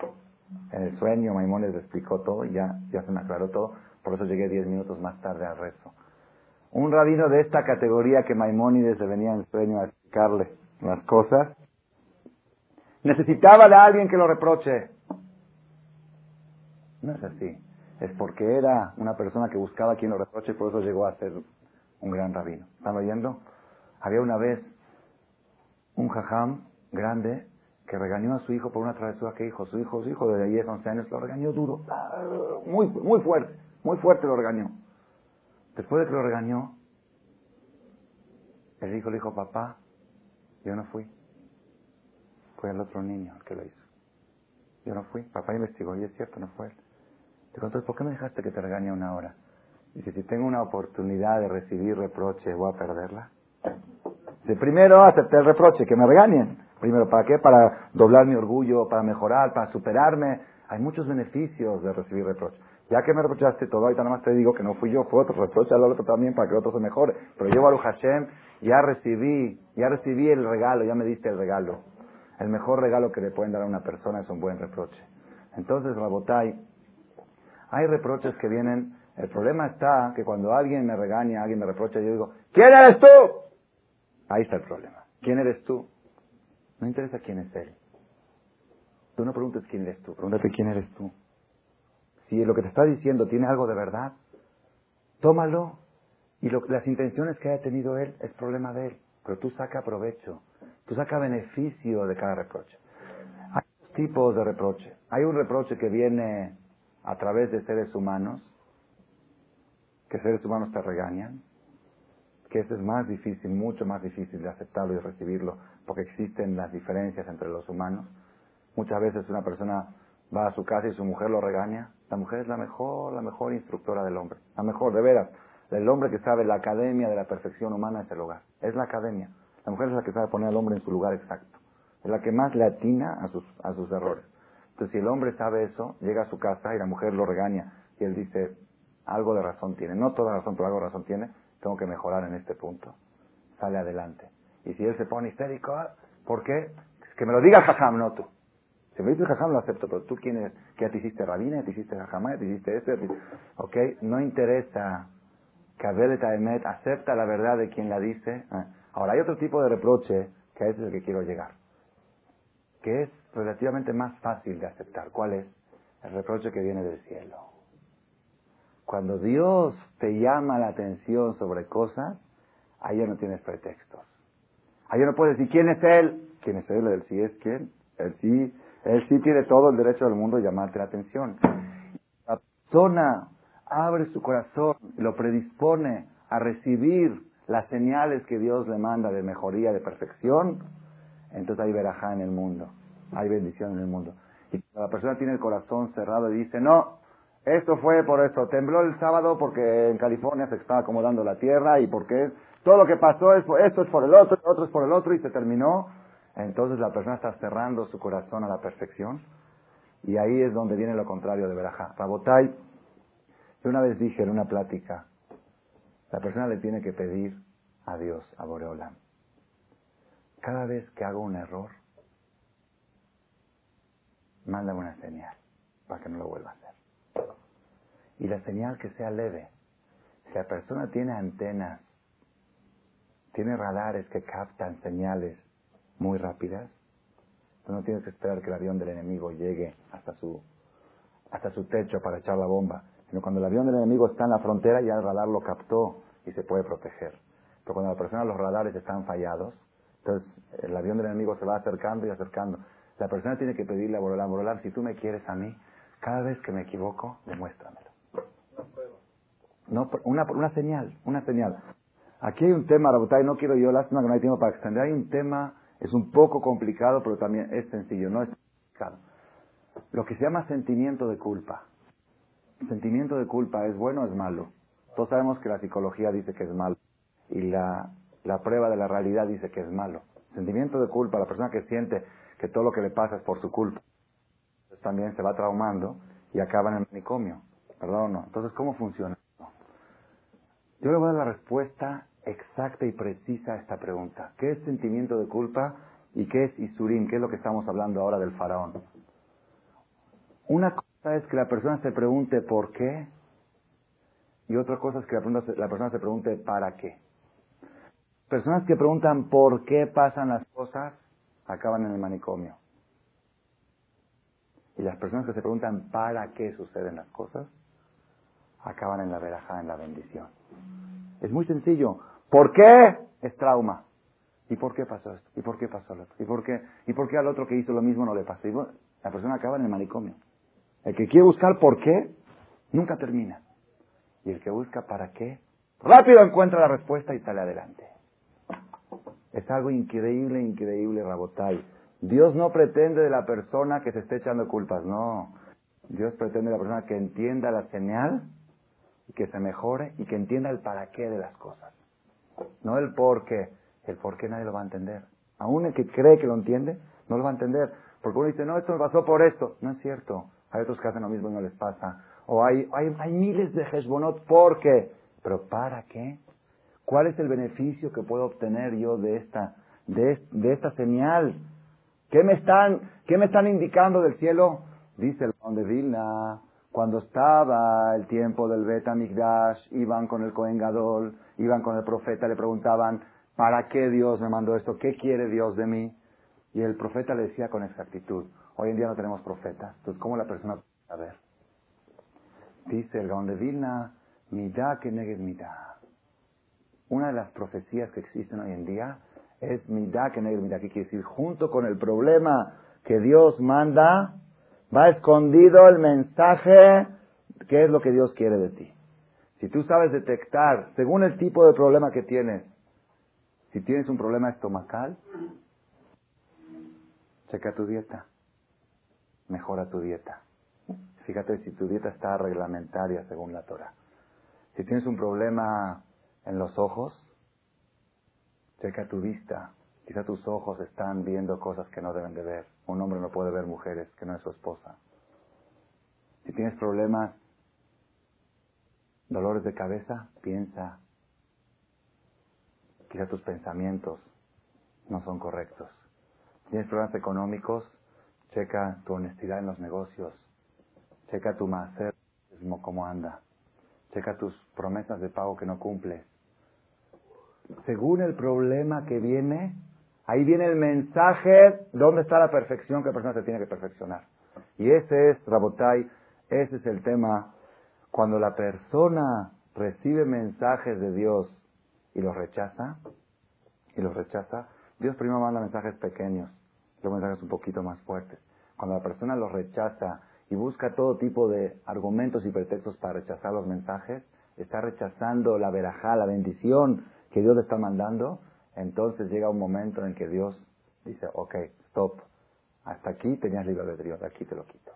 En el sueño Maimónides explicó todo y ya, ya se me aclaró todo, por eso llegué 10 minutos más tarde al rezo. Un rabino de esta categoría que Maimónides le venía en sueño a explicarle las cosas, necesitaba de alguien que lo reproche. No es así. Es porque era una persona que buscaba a quien lo reproche y por eso llegó a ser un gran rabino. ¿Están oyendo? Había una vez un jajam grande que regañó a su hijo por una travesura que hizo. Su hijo, su hijo de 10, 11 años, lo regañó duro. Muy, muy fuerte, muy fuerte lo regañó. Después de que lo regañó, el hijo le dijo, papá, yo no fui. Fue el otro niño el que lo hizo. Yo no fui. Papá investigó y es cierto, no fue él. Dijo, entonces, ¿por qué me dejaste que te regañe una hora? Dice, si tengo una oportunidad de recibir reproche, ¿voy a perderla? Dice, primero acepté el reproche, que me regañen. Primero, ¿para qué? Para doblar mi orgullo, para mejorar, para superarme. Hay muchos beneficios de recibir reproche. Ya que me reprochaste todo, ahorita nada más te digo que no fui yo, fue otro, reprocha al otro también para que el otro se mejore. Pero yo, Baruch Hashem, ya recibí, ya recibí el regalo, ya me diste el regalo. El mejor regalo que le pueden dar a una persona es un buen reproche. Entonces, Rabotai, hay reproches que vienen, el problema está que cuando alguien me regaña, alguien me reprocha, yo digo, ¿quién eres tú? Ahí está el problema. ¿Quién eres tú? No interesa quién es él. Tú no preguntes quién eres tú, pregúntate quién eres tú. Si lo que te está diciendo tiene algo de verdad, tómalo y las intenciones que haya tenido él es problema de él. Pero tú saca provecho, tú saca beneficio de cada reproche. Hay dos tipos de reproche. Hay un reproche que viene a través de seres humanos, que seres humanos te regañan, que eso es más difícil, mucho más difícil de aceptarlo y recibirlo, porque existen las diferencias entre los humanos. Muchas veces una persona va a su casa y su mujer lo regaña. La mujer es la mejor, la mejor instructora del hombre. La mejor, de veras. El hombre que sabe la academia de la perfección humana es el hogar. Es la academia. La mujer es la que sabe poner al hombre en su lugar exacto. Es la que más le atina a sus, a sus errores. Entonces, si el hombre sabe eso, llega a su casa y la mujer lo regaña y él dice, algo de razón tiene. No toda razón, pero algo de razón tiene. tengo que mejorar en este punto. Sale adelante. Y si él se pone histérico, ¿por qué? Que me lo diga el no tú. Si me dice el jajam, lo acepto, pero tú quién eres, ya te hiciste rabina, te hiciste jajam, ya te hiciste esto, ok, no interesa que Emet acepta la verdad de quien la dice. Ah, ahora, hay otro tipo de reproche, que es el que quiero llegar, que es relativamente más fácil de aceptar. ¿Cuál es? El reproche que viene del cielo. Cuando Dios te llama la atención sobre cosas, ahí ya no tienes pretextos. Ahí ya no puedes decir, ¿quién es Él? ¿Quién es Él? Él sí es quién. Él sí, él sí tiene todo el derecho del mundo de llamarte la atención. La persona abre su corazón y lo predispone a recibir las señales que Dios le manda de mejoría, de perfección, entonces hay verajá en el mundo, hay bendición en el mundo. Y la persona tiene el corazón cerrado y dice, no, esto fue por esto, tembló el sábado porque en California se estaba acomodando la tierra y porque todo lo que pasó es esto es por el otro, otro es por el otro y se terminó. Entonces la persona está cerrando su corazón a la perfección y ahí es donde viene lo contrario de verajá. Rabotai, yo una vez dije en una plática, la persona le tiene que pedir a Dios, a Boreolam. Cada vez que hago un error, mándame una señal para que no lo vuelva a hacer. Y la señal que sea leve. Si la persona tiene antenas, tiene radares que captan señales muy rápidas, tú no tienes que esperar que el avión del enemigo llegue hasta su, hasta su techo para echar la bomba, sino cuando el avión del enemigo está en la frontera ya el radar lo captó y se puede proteger. Pero cuando la persona, los radares están fallados, entonces el avión del enemigo se va acercando y acercando. La persona tiene que pedirle a Borolam, Borolam, si tú me quieres a mí, cada vez que me equivoco, demuéstramelo. No, una, una señal, una señal. Aquí hay un tema, Rabotay, no quiero yo, lástima que no hay tiempo para extender, hay un tema, es un poco complicado, pero también es sencillo, no es complicado. Lo que se llama sentimiento de culpa. ¿Sentimiento de culpa es bueno o es malo? Todos sabemos que la psicología dice que es malo y la, la prueba de la realidad dice que es malo. Sentimiento de culpa, la persona que siente que todo lo que le pasa es por su culpa, pues también se va traumando y acaba en el manicomio. ¿Verdad o no? Entonces, ¿cómo funciona? Yo le voy a dar la respuesta exacta y precisa esta pregunta. ¿Qué es sentimiento de culpa y qué es Isurim? ¿Qué es lo que estamos hablando ahora del faraón? Una cosa es que la persona se pregunte por qué y otra cosa es que la persona se pregunte para qué. Personas que preguntan por qué pasan las cosas acaban en el manicomio. Y las personas que se preguntan para qué suceden las cosas acaban en la verajá, en la bendición. Es muy sencillo. ¿Por qué? Es trauma. ¿Y por qué pasó esto? ¿Y por qué pasó lo otro? ¿Y por qué, ¿Y por qué al otro que hizo lo mismo no le pasó? La persona acaba en el manicomio. El que quiere buscar por qué, nunca termina. Y el que busca para qué, rápido encuentra la respuesta y sale adelante. Es algo increíble, increíble, Rabotai. Dios no pretende de la persona que se esté echando culpas, no. Dios pretende de la persona que entienda la señal que se mejore y que entienda el para qué de las cosas. No el por qué. El por qué nadie lo va a entender. Aún el que cree que lo entiende, no lo va a entender. Porque uno dice, no, esto me pasó por esto. No es cierto. Hay otros que hacen lo mismo y no les pasa. O hay, hay, hay miles de Hezbonot, ¿por qué? Pero ¿para qué? ¿Cuál es el beneficio que puedo obtener yo de esta, de, esta señal? ¿Qué me, están, ¿Qué me están indicando del cielo? Dice el de Vilna, cuando estaba el tiempo del Bet Migdash, iban con el Cohen Gadol, iban con el profeta, le preguntaban, ¿para qué Dios me mandó esto? ¿Qué quiere Dios de mí? Y el profeta le decía con exactitud, hoy en día no tenemos profetas, entonces ¿cómo la persona puede saber? Dice el Gaon de Vilna, Midah que negues Midah. Una de las profecías que existen hoy en día es Midah que Midah. ¿Qué quiere decir? Junto con el problema que Dios manda, va escondido el mensaje que es lo que Dios quiere de ti. Si tú sabes detectar, según el tipo de problema que tienes, si tienes un problema estomacal, checa tu dieta, mejora tu dieta. Fíjate si tu dieta está reglamentaria según la Torah. Si tienes un problema en los ojos, checa tu vista. Quizá tus ojos están viendo cosas que no deben de ver. Un hombre no puede ver mujeres que no es su esposa. Si tienes problemas, dolores de cabeza, piensa quizá tus pensamientos no son correctos. Tienes problemas económicos, checa tu honestidad en los negocios, checa tu macer, cómo anda, checa tus promesas de pago que no cumples. Según el problema que viene, ahí viene el mensaje, ¿dónde está la perfección que la persona se tiene que perfeccionar? Y ese es, Rabotai, ese es el tema. Cuando la persona recibe mensajes de Dios y los rechaza, y los rechaza, Dios primero manda mensajes pequeños, luego mensajes un poquito más fuertes. Cuando la persona los rechaza y busca todo tipo de argumentos y pretextos para rechazar los mensajes, está rechazando la verajá, la bendición que Dios le está mandando, entonces llega un momento en que Dios dice, ok, stop, hasta aquí tenías libre albedrío, de aquí te lo quito.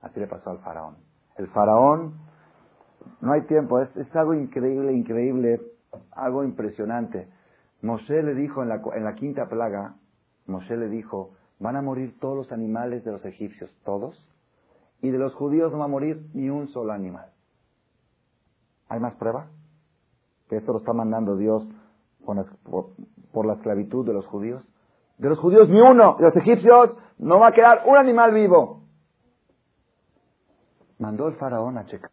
Así le pasó al faraón. El faraón, no hay tiempo, es, algo increíble, increíble, algo impresionante. Moshe le dijo en la, en la quinta plaga, Moshe le dijo, van a morir todos los animales de los egipcios, todos, y de los judíos no va a morir ni un solo animal. ¿Hay más prueba? Que esto lo está mandando Dios por, la esclavitud de los judíos. De los judíos ni uno, de los egipcios no va a quedar un animal vivo. Mandó el faraón a checar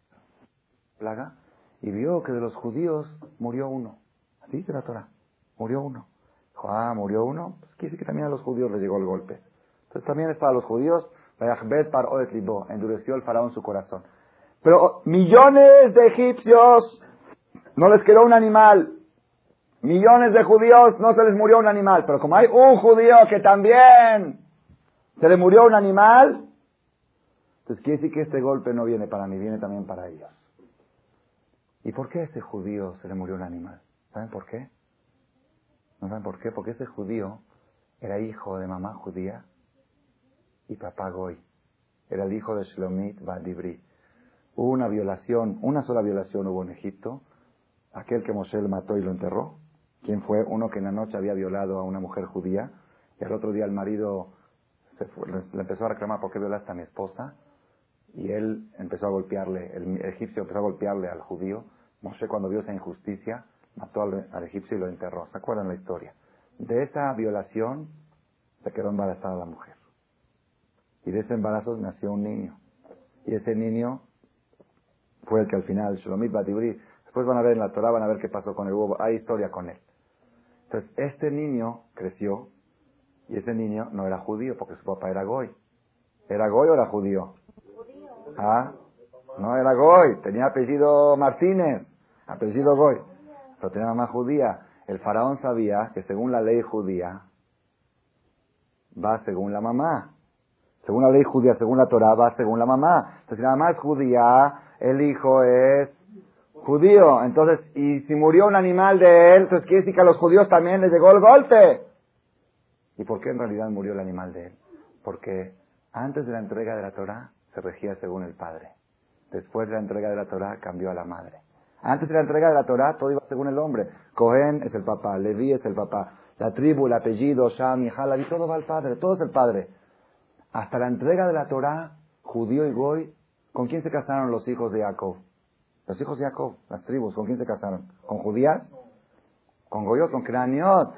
plaga y vio que de los judíos murió uno. Así dice la Torah. Murió uno. Dijo, ah, murió uno. Pues quiere decir que también a los judíos les llegó el golpe. Entonces también es para los judíos. Endureció el faraón su corazón. Pero millones de egipcios no les quedó un animal. Millones de judíos no se les murió un animal. Pero como hay un judío que también se le murió un animal, entonces quiere decir que este golpe no viene para mí, viene también para ellos. ¿Y por qué a este judío se le murió un animal? ¿Saben por qué? ¿No saben por qué? Porque ese judío era hijo de mamá judía y papá Goy. Era el hijo de Shlomit Badibri. Hubo una violación, una sola violación hubo en Egipto. Aquel que Moshe mató y lo enterró. ¿Quién fue? Uno que en la noche había violado a una mujer judía. Y al otro día el marido le empezó a reclamar por qué violaste a mi esposa. Y él empezó a golpearle, el egipcio empezó a golpearle al judío. Moshe cuando vio esa injusticia, mató al, egipcio y lo enterró. ¿Se acuerdan la historia? De esa violación se quedó embarazada la mujer. Y de ese embarazo nació un niño. Y ese niño fue el que al final, Shalomit Batibri, después van a ver en la Torah, van a ver qué pasó con el huevo. Hay historia con él. Entonces, este niño creció y ese niño no era judío porque su papá era goy. ¿Era goy o era judío? Ah, no era goy, tenía apellido Martínez, apellido goy pero tenía mamá judía. El faraón sabía que según la ley judía, va según la mamá. Según la ley judía, según la Torah, va según la mamá. Entonces, si la mamá es judía, el hijo es judío. Entonces, y si murió un animal de él, entonces quiere decir que a los judíos también les llegó el golpe. ¿Y por qué en realidad murió el animal de él? Porque antes de la entrega de la Torah se regía según el padre. Después de la entrega de la Torah cambió a la madre. Antes de la entrega de la Torah, todo iba según el hombre. Cohen es el papá, Levi es el papá, la tribu, el apellido, Sham y Halabi, todo va al padre, todo es el padre. Hasta la entrega de la Torah, judío y goy, ¿con quién se casaron los hijos de Jacob? Los hijos de Jacob, las tribus, ¿con quién se casaron? ¿Con judías? ¿Con goyot? ¿Con craniot?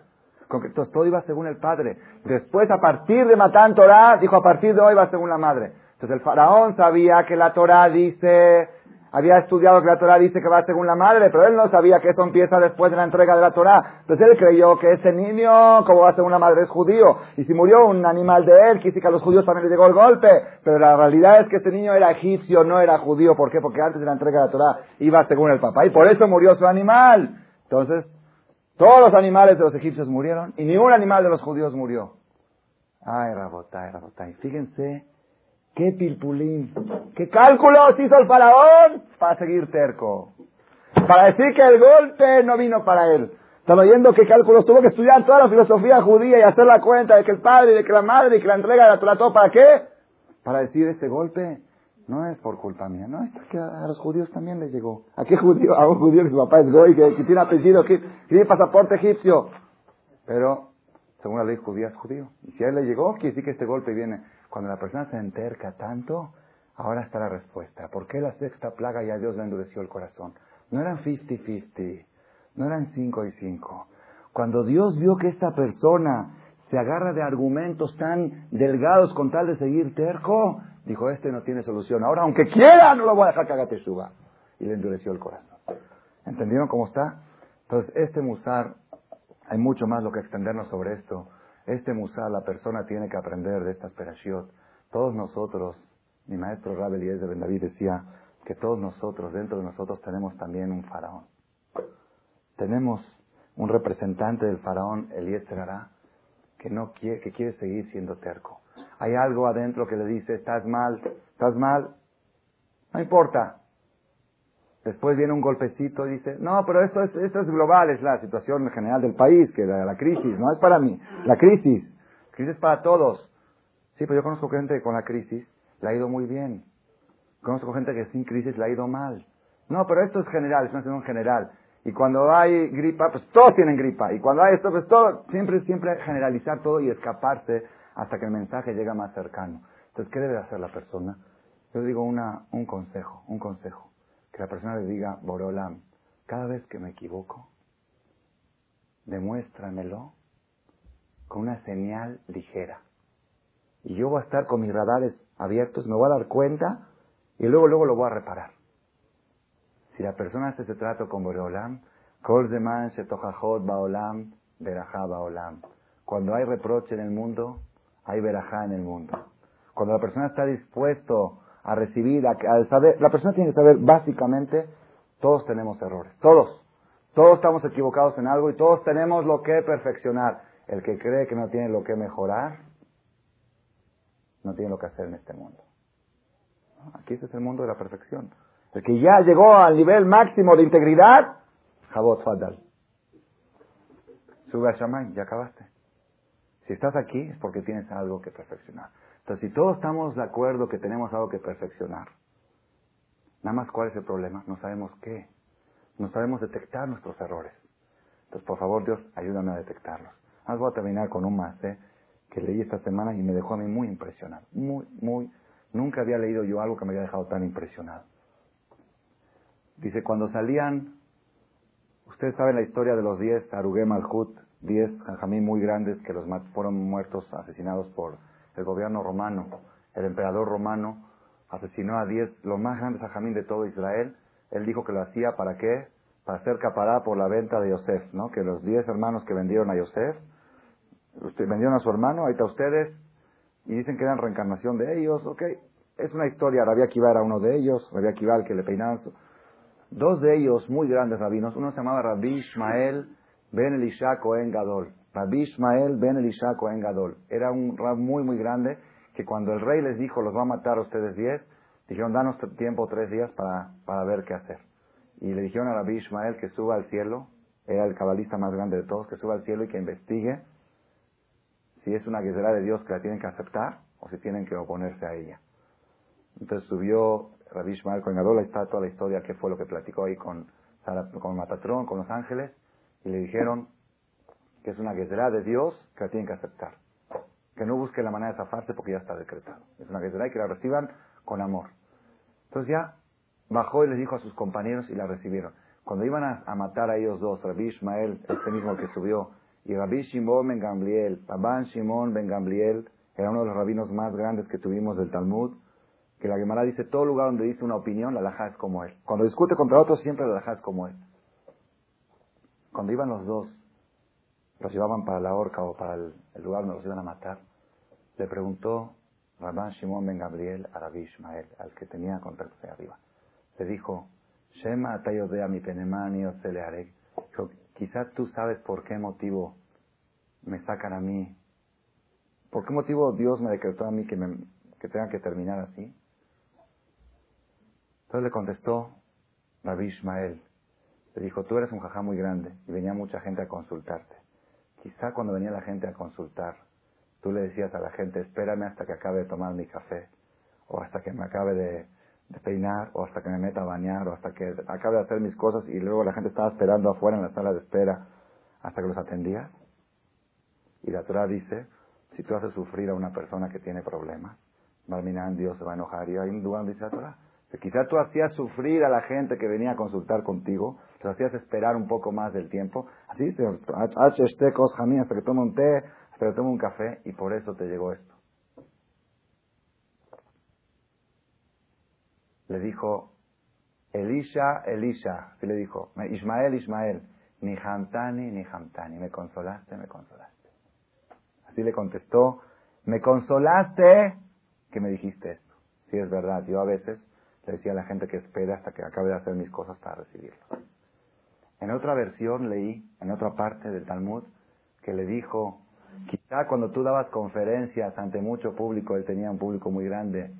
Con, entonces todo iba según el padre. Después, a partir de Matán Torah, dijo a partir de hoy va según la madre. Entonces el faraón sabía que la Torah dice había estudiado que la Torah dice que va según la madre, pero él no sabía que eso empieza después de la entrega de la Torah. Entonces él creyó que ese niño, como va según la madre, es judío. Y si murió un animal de él, quise que a los judíos también les llegó el golpe. Pero la realidad es que ese niño era egipcio, no era judío. ¿Por qué? Porque antes de la entrega de la Torah iba según el papá. Y por eso murió su animal. Entonces, todos los animales de los egipcios murieron y ningún animal de los judíos murió. Ay, rabotay, rabotay. Fíjense ¡Qué pilpulín! ¿Qué cálculos hizo el faraón? Para seguir terco. Para decir que el golpe no vino para él. Están oyendo qué cálculos tuvo que estudiar toda la filosofía judía y hacer la cuenta de que el padre, de que la madre, y que la entrega de la Torah, ¿todo para qué? Para decir este golpe no es por culpa mía, no, es que a los judíos también les llegó. ¿A qué judío? A un judío que su papá es goy, que, tiene apellido, que, tiene pasaporte egipcio. Pero, según la ley judía, es judío. Y si a él le llegó, quiere decir que este golpe viene cuando la persona se enterca tanto, ahora está la respuesta. ¿Por qué la sexta plaga ya Dios le endureció el corazón? No eran 50-50, no eran 5 y 5. Cuando Dios vio que esta persona se agarra de argumentos tan delgados con tal de seguir terco, dijo, este no tiene solución. Ahora, aunque quiera, no lo voy a dejar que haga teshuva. Y le endureció el corazón. ¿Entendieron cómo está? Entonces, este musar, hay mucho más lo que extendernos sobre esto. Este musar, la persona tiene que aprender de estas perashiot. Todos nosotros, mi maestro Rabel Elías de Ben David decía que todos nosotros, dentro de nosotros, tenemos también un faraón. Tenemos un representante del faraón, Eliezer que no quiere, que quiere seguir siendo terco. Hay algo adentro que le dice, estás mal, estás mal, no importa. Después viene un golpecito y dice, no, pero esto es, esto es global, es la situación general del país, que la, la crisis, no es para mí, la crisis, crisis para todos. Sí, pero yo conozco gente que con la crisis le ha ido muy bien. Conozco gente que sin crisis le ha ido mal. No, pero esto es general, es una situación general. Y cuando hay gripa, pues todos tienen gripa. Y cuando hay esto, pues todo, siempre, siempre generalizar todo y escaparse hasta que el mensaje llega más cercano. Entonces, ¿qué debe hacer la persona? Yo digo una, un consejo, un consejo. La persona le diga, Borolam, cada vez que me equivoco, demuéstramelo con una señal ligera. Y yo voy a estar con mis radares abiertos, me voy a dar cuenta y luego, luego lo voy a reparar. Si la persona hace ese trato con Boreolam, Kol Zeman Shetochachot Baolam, Berajá Baolam. Cuando hay reproche en el mundo, hay Berajá en el mundo. Cuando la persona está dispuesto a recibir, a, saber, la persona tiene que saber básicamente, todos tenemos errores, todos. Todos estamos equivocados en algo y todos tenemos lo que perfeccionar. El que cree que no tiene lo que mejorar, no tiene lo que hacer en este mundo. Aquí este es el mundo de la perfección. El que ya llegó al nivel máximo de integridad, Jabot Fadal. Sube al Shaman, ya acabaste. Si estás aquí es porque tienes algo que perfeccionar. Si todos estamos de acuerdo que tenemos algo que perfeccionar, nada más cuál es el problema, no sabemos qué. No sabemos detectar nuestros errores. Entonces, por favor, Dios, ayúdame a detectarlos. Más voy a terminar con un más, ¿eh? que leí esta semana y me dejó a mí muy impresionado. Muy, muy. Nunca había leído yo algo que me había dejado tan impresionado. Dice, cuando salían, ustedes saben la historia de los diez Arugé Malhut, diez Jajamín muy grandes que los fueron muertos, asesinados por el gobierno romano. El emperador romano asesinó a diez, los más grandes Jajamín de todo Israel. Él dijo que lo hacía para qué? Para hacer capará por la venta de Yosef, ¿no? Que los diez hermanos que vendieron a Yosef, vendieron a su hermano, ahí está ustedes, y dicen que eran reencarnación de ellos, ok. Es una historia, Rabia Akiva era uno de ellos, Rabia Akiva el que le peinaban Dos de ellos, muy grandes rabinos, uno se llamaba Rabbi Ishmael ben Elisha Cohen Gadol. Rabbi Ishmael ben Elisha Cohen Gadol. Era un rab muy, muy grande que cuando el rey les dijo, los va a matar a ustedes diez, dijeron, danos tiempo tres días para, para ver qué hacer. Y le dijeron a Rabbi Ishmael que suba al cielo, era el cabalista más grande de todos, que suba al cielo y que investigue si es una guerrera de Dios que la tienen que aceptar o si tienen que oponerse a ella. Entonces subió Rabbi Ishmael con Gadol, ahí está toda la historia, que fue lo que platicó ahí con, con Matatrón, con los ángeles, y le dijeron que es una guerrera de Dios que la tienen que aceptar. Que no busque la manera de zafarse porque ya está decretado. Es una guerrera y que la reciban con amor. Entonces ya bajó y les dijo a sus compañeros y la recibieron. Cuando iban a, matar a ellos dos, Rabbi Ishmael, este mismo que subió, y Rabbi Shimon ben Gamliel, Rabban Shimon ben Gamliel, era uno de los rabinos más grandes que tuvimos del Talmud, que la Gemara dice, todo lugar donde dice una opinión, la alhaja es como él. Cuando discute contra otros, siempre la alhaja es como él. Cuando iban los dos, los llevaban para la horca o para el, lugar donde los iban a matar, le preguntó Rabban Shimon ben Gabriel a Rabbi Ishmael, al que tenía contacto de arriba. Le dijo, Shema de mi penemani o haré. Dijo, quizás tú sabes por qué motivo me sacan a mí. ¿Por qué motivo Dios me decretó a mí que, tenga que terminar así? Entonces le contestó Rabbi Ishmael. Le dijo, tú eres un jajá muy grande y venía mucha gente a consultarte. Quizá cuando venía la gente a consultar, tú le decías a la gente, espérame hasta que acabe de tomar mi café, o hasta que me acabe de, peinar, o hasta que me meta a bañar, o hasta que acabe de hacer mis cosas, y luego la gente estaba esperando afuera en la sala de espera hasta que los atendías. Y la Torah dice, si tú haces sufrir a una persona que tiene problemas, Barminan Dios se va a enojar. Y hay un lugar dice la Torah, Quizá tú hacías sufrir a la gente que venía a consultar contigo, los hacías esperar un poco más del tiempo. Así dice, hasta que tome un té, hasta que tome un café, y por eso te llegó esto. Le dijo, Elisha, Elisha, y le dijo, Ismael, Ismael, ni Hamtani, ni Hamtani, me consolaste, me consolaste. Así le contestó, me consolaste que me dijiste esto. Sí, es verdad, yo a veces le decía a la gente que espera hasta que acabe de hacer mis cosas para recibirlo. En otra versión leí, en otra parte del Talmud, que le dijo, quizá cuando tú dabas conferencias ante mucho público, él tenía un público muy grande,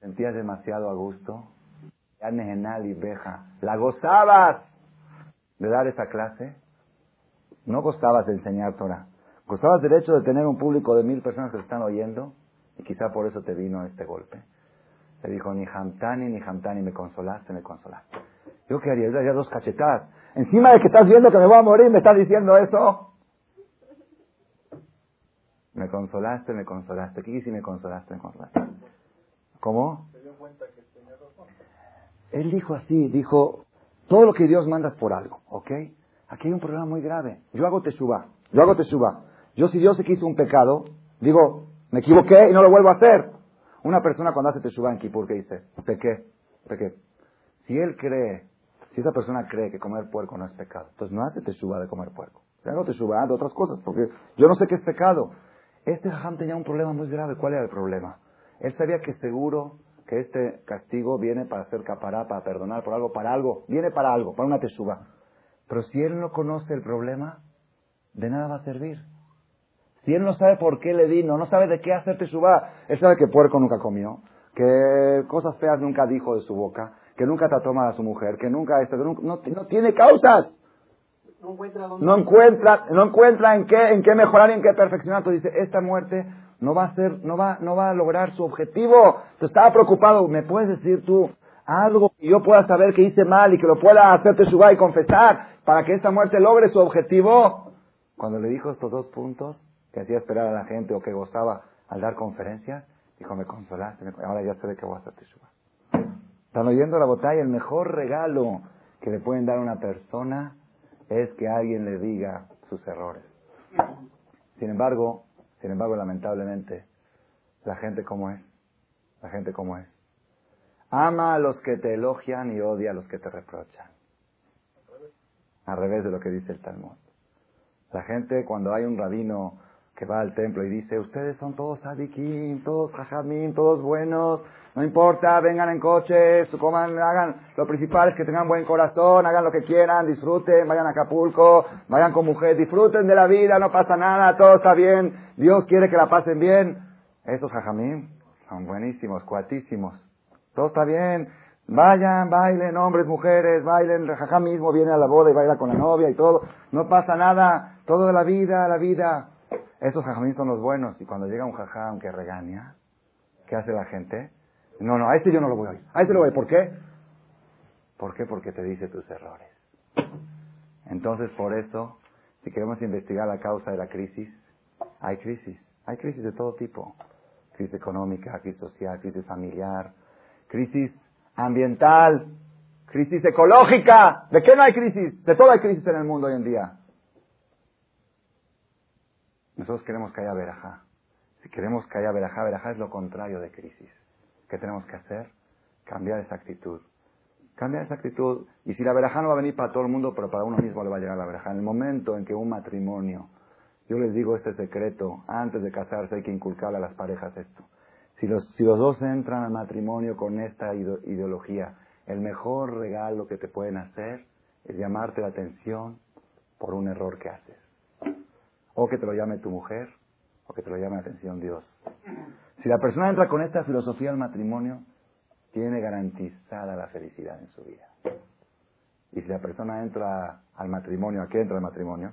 sentías demasiado a gusto, ya y beja, la gozabas de dar esa clase, no gozabas de enseñar Torah, gozabas del hecho de tener un público de mil personas que están oyendo, y quizá por eso te vino este golpe. Le dijo, ni Hamtani, ni Hamtani, me consolaste, me consolaste. Yo qué haría, yo daría dos cachetadas. Encima de que estás viendo que me voy a morir, me estás diciendo eso. Me consolaste, me consolaste. ¿Qué si me consolaste, me consolaste? ¿Cómo? Él dijo así, dijo, todo lo que Dios manda es por algo, ¿ok? Aquí hay un problema muy grave. Yo hago teshuva, yo hago teshuva. Yo si Dios se quiso un pecado, digo, me equivoqué y no lo vuelvo a hacer. Una persona cuando hace teshuva en Kippur, ¿qué dice? Pequé, pequé. Si él cree si esa persona cree que comer puerco no es pecado, entonces no hace teshuva de comer puerco. O no teshuva de otras cosas, porque yo no sé qué es pecado. Este jajam tenía un problema muy grave. ¿Cuál era el problema? Él sabía que seguro que este castigo viene para hacer capará, para perdonar por algo, para algo. Viene para algo, para una teshuva. Pero si él no conoce el problema, de nada va a servir. Si él no sabe por qué le vino, no sabe de qué hacer teshuva, él sabe que puerco nunca comió, que cosas feas nunca dijo de su boca, que nunca trató mal a su mujer, que nunca esto, que no, tiene causas. No encuentra, no encuentra, no encuentra en qué, en qué mejorar y en qué perfeccionar. Entonces dice, esta muerte no va a ser, no va, no va a lograr su objetivo. Entonces estaba preocupado. ¿Me puedes decir tú algo que yo pueda saber que hice mal y que lo pueda hacerte subir y confesar para que esta muerte logre su objetivo? Cuando le dijo estos dos puntos que hacía esperar a la gente o que gozaba al dar conferencias, dijo, me consolaste, ahora ya sé de qué voy a hacerte subir. ¿Están oyendo la botella? El mejor regalo que le pueden dar a una persona es que alguien le diga sus errores. Sin embargo, sin embargo, lamentablemente, la gente como es, la gente como es. Ama a los que te elogian y odia a los que te reprochan. Al revés de lo que dice el Talmud. La gente cuando hay un rabino que va al templo y dice, ustedes son todos sadikim, todos jajamim, todos buenos, no importa, vengan en coches, coman, hagan, lo principal es que tengan buen corazón, hagan lo que quieran, disfruten, vayan a Acapulco, vayan con mujer, disfruten de la vida, no pasa nada, todo está bien, Dios quiere que la pasen bien. Esos jajamim son buenísimos, cuatísimos. Todo está bien, vayan, bailen, hombres, mujeres, bailen, jajam mismo viene a la boda y baila con la novia y todo, no pasa nada, todo la vida, la vida. Esos jajamim son los buenos y cuando llega un jajam que regaña, ¿qué hace la gente? No, no, a este yo no lo voy a oír. A este lo voy a. ¿Por qué? ¿Por qué? Porque te dice tus errores. Entonces, por eso, si queremos investigar la causa de la crisis, hay crisis. Hay crisis de todo tipo. Crisis económica, crisis social, crisis familiar, crisis ambiental, crisis ecológica. ¿De qué no hay crisis? De todo hay crisis en el mundo hoy en día. Nosotros queremos que haya verajá. Si queremos que haya verajá, verajá es lo contrario de crisis. ¿Qué tenemos que hacer? Cambiar esa actitud. Cambiar esa actitud. Y si la verajá no va a venir para todo el mundo, pero para uno mismo le va a llegar la verajá. En el momento en que un matrimonio, yo les digo este secreto, antes de casarse hay que inculcarle a las parejas esto. Si los, si los dos entran al matrimonio con esta ideología, el mejor regalo que te pueden hacer es llamarte la atención por un error que haces. O que te lo llame tu mujer, o que te lo llame la atención Dios. Si la persona entra con esta filosofía al matrimonio, tiene garantizada la felicidad en su vida. Y si la persona entra al matrimonio, ¿a qué entra al matrimonio?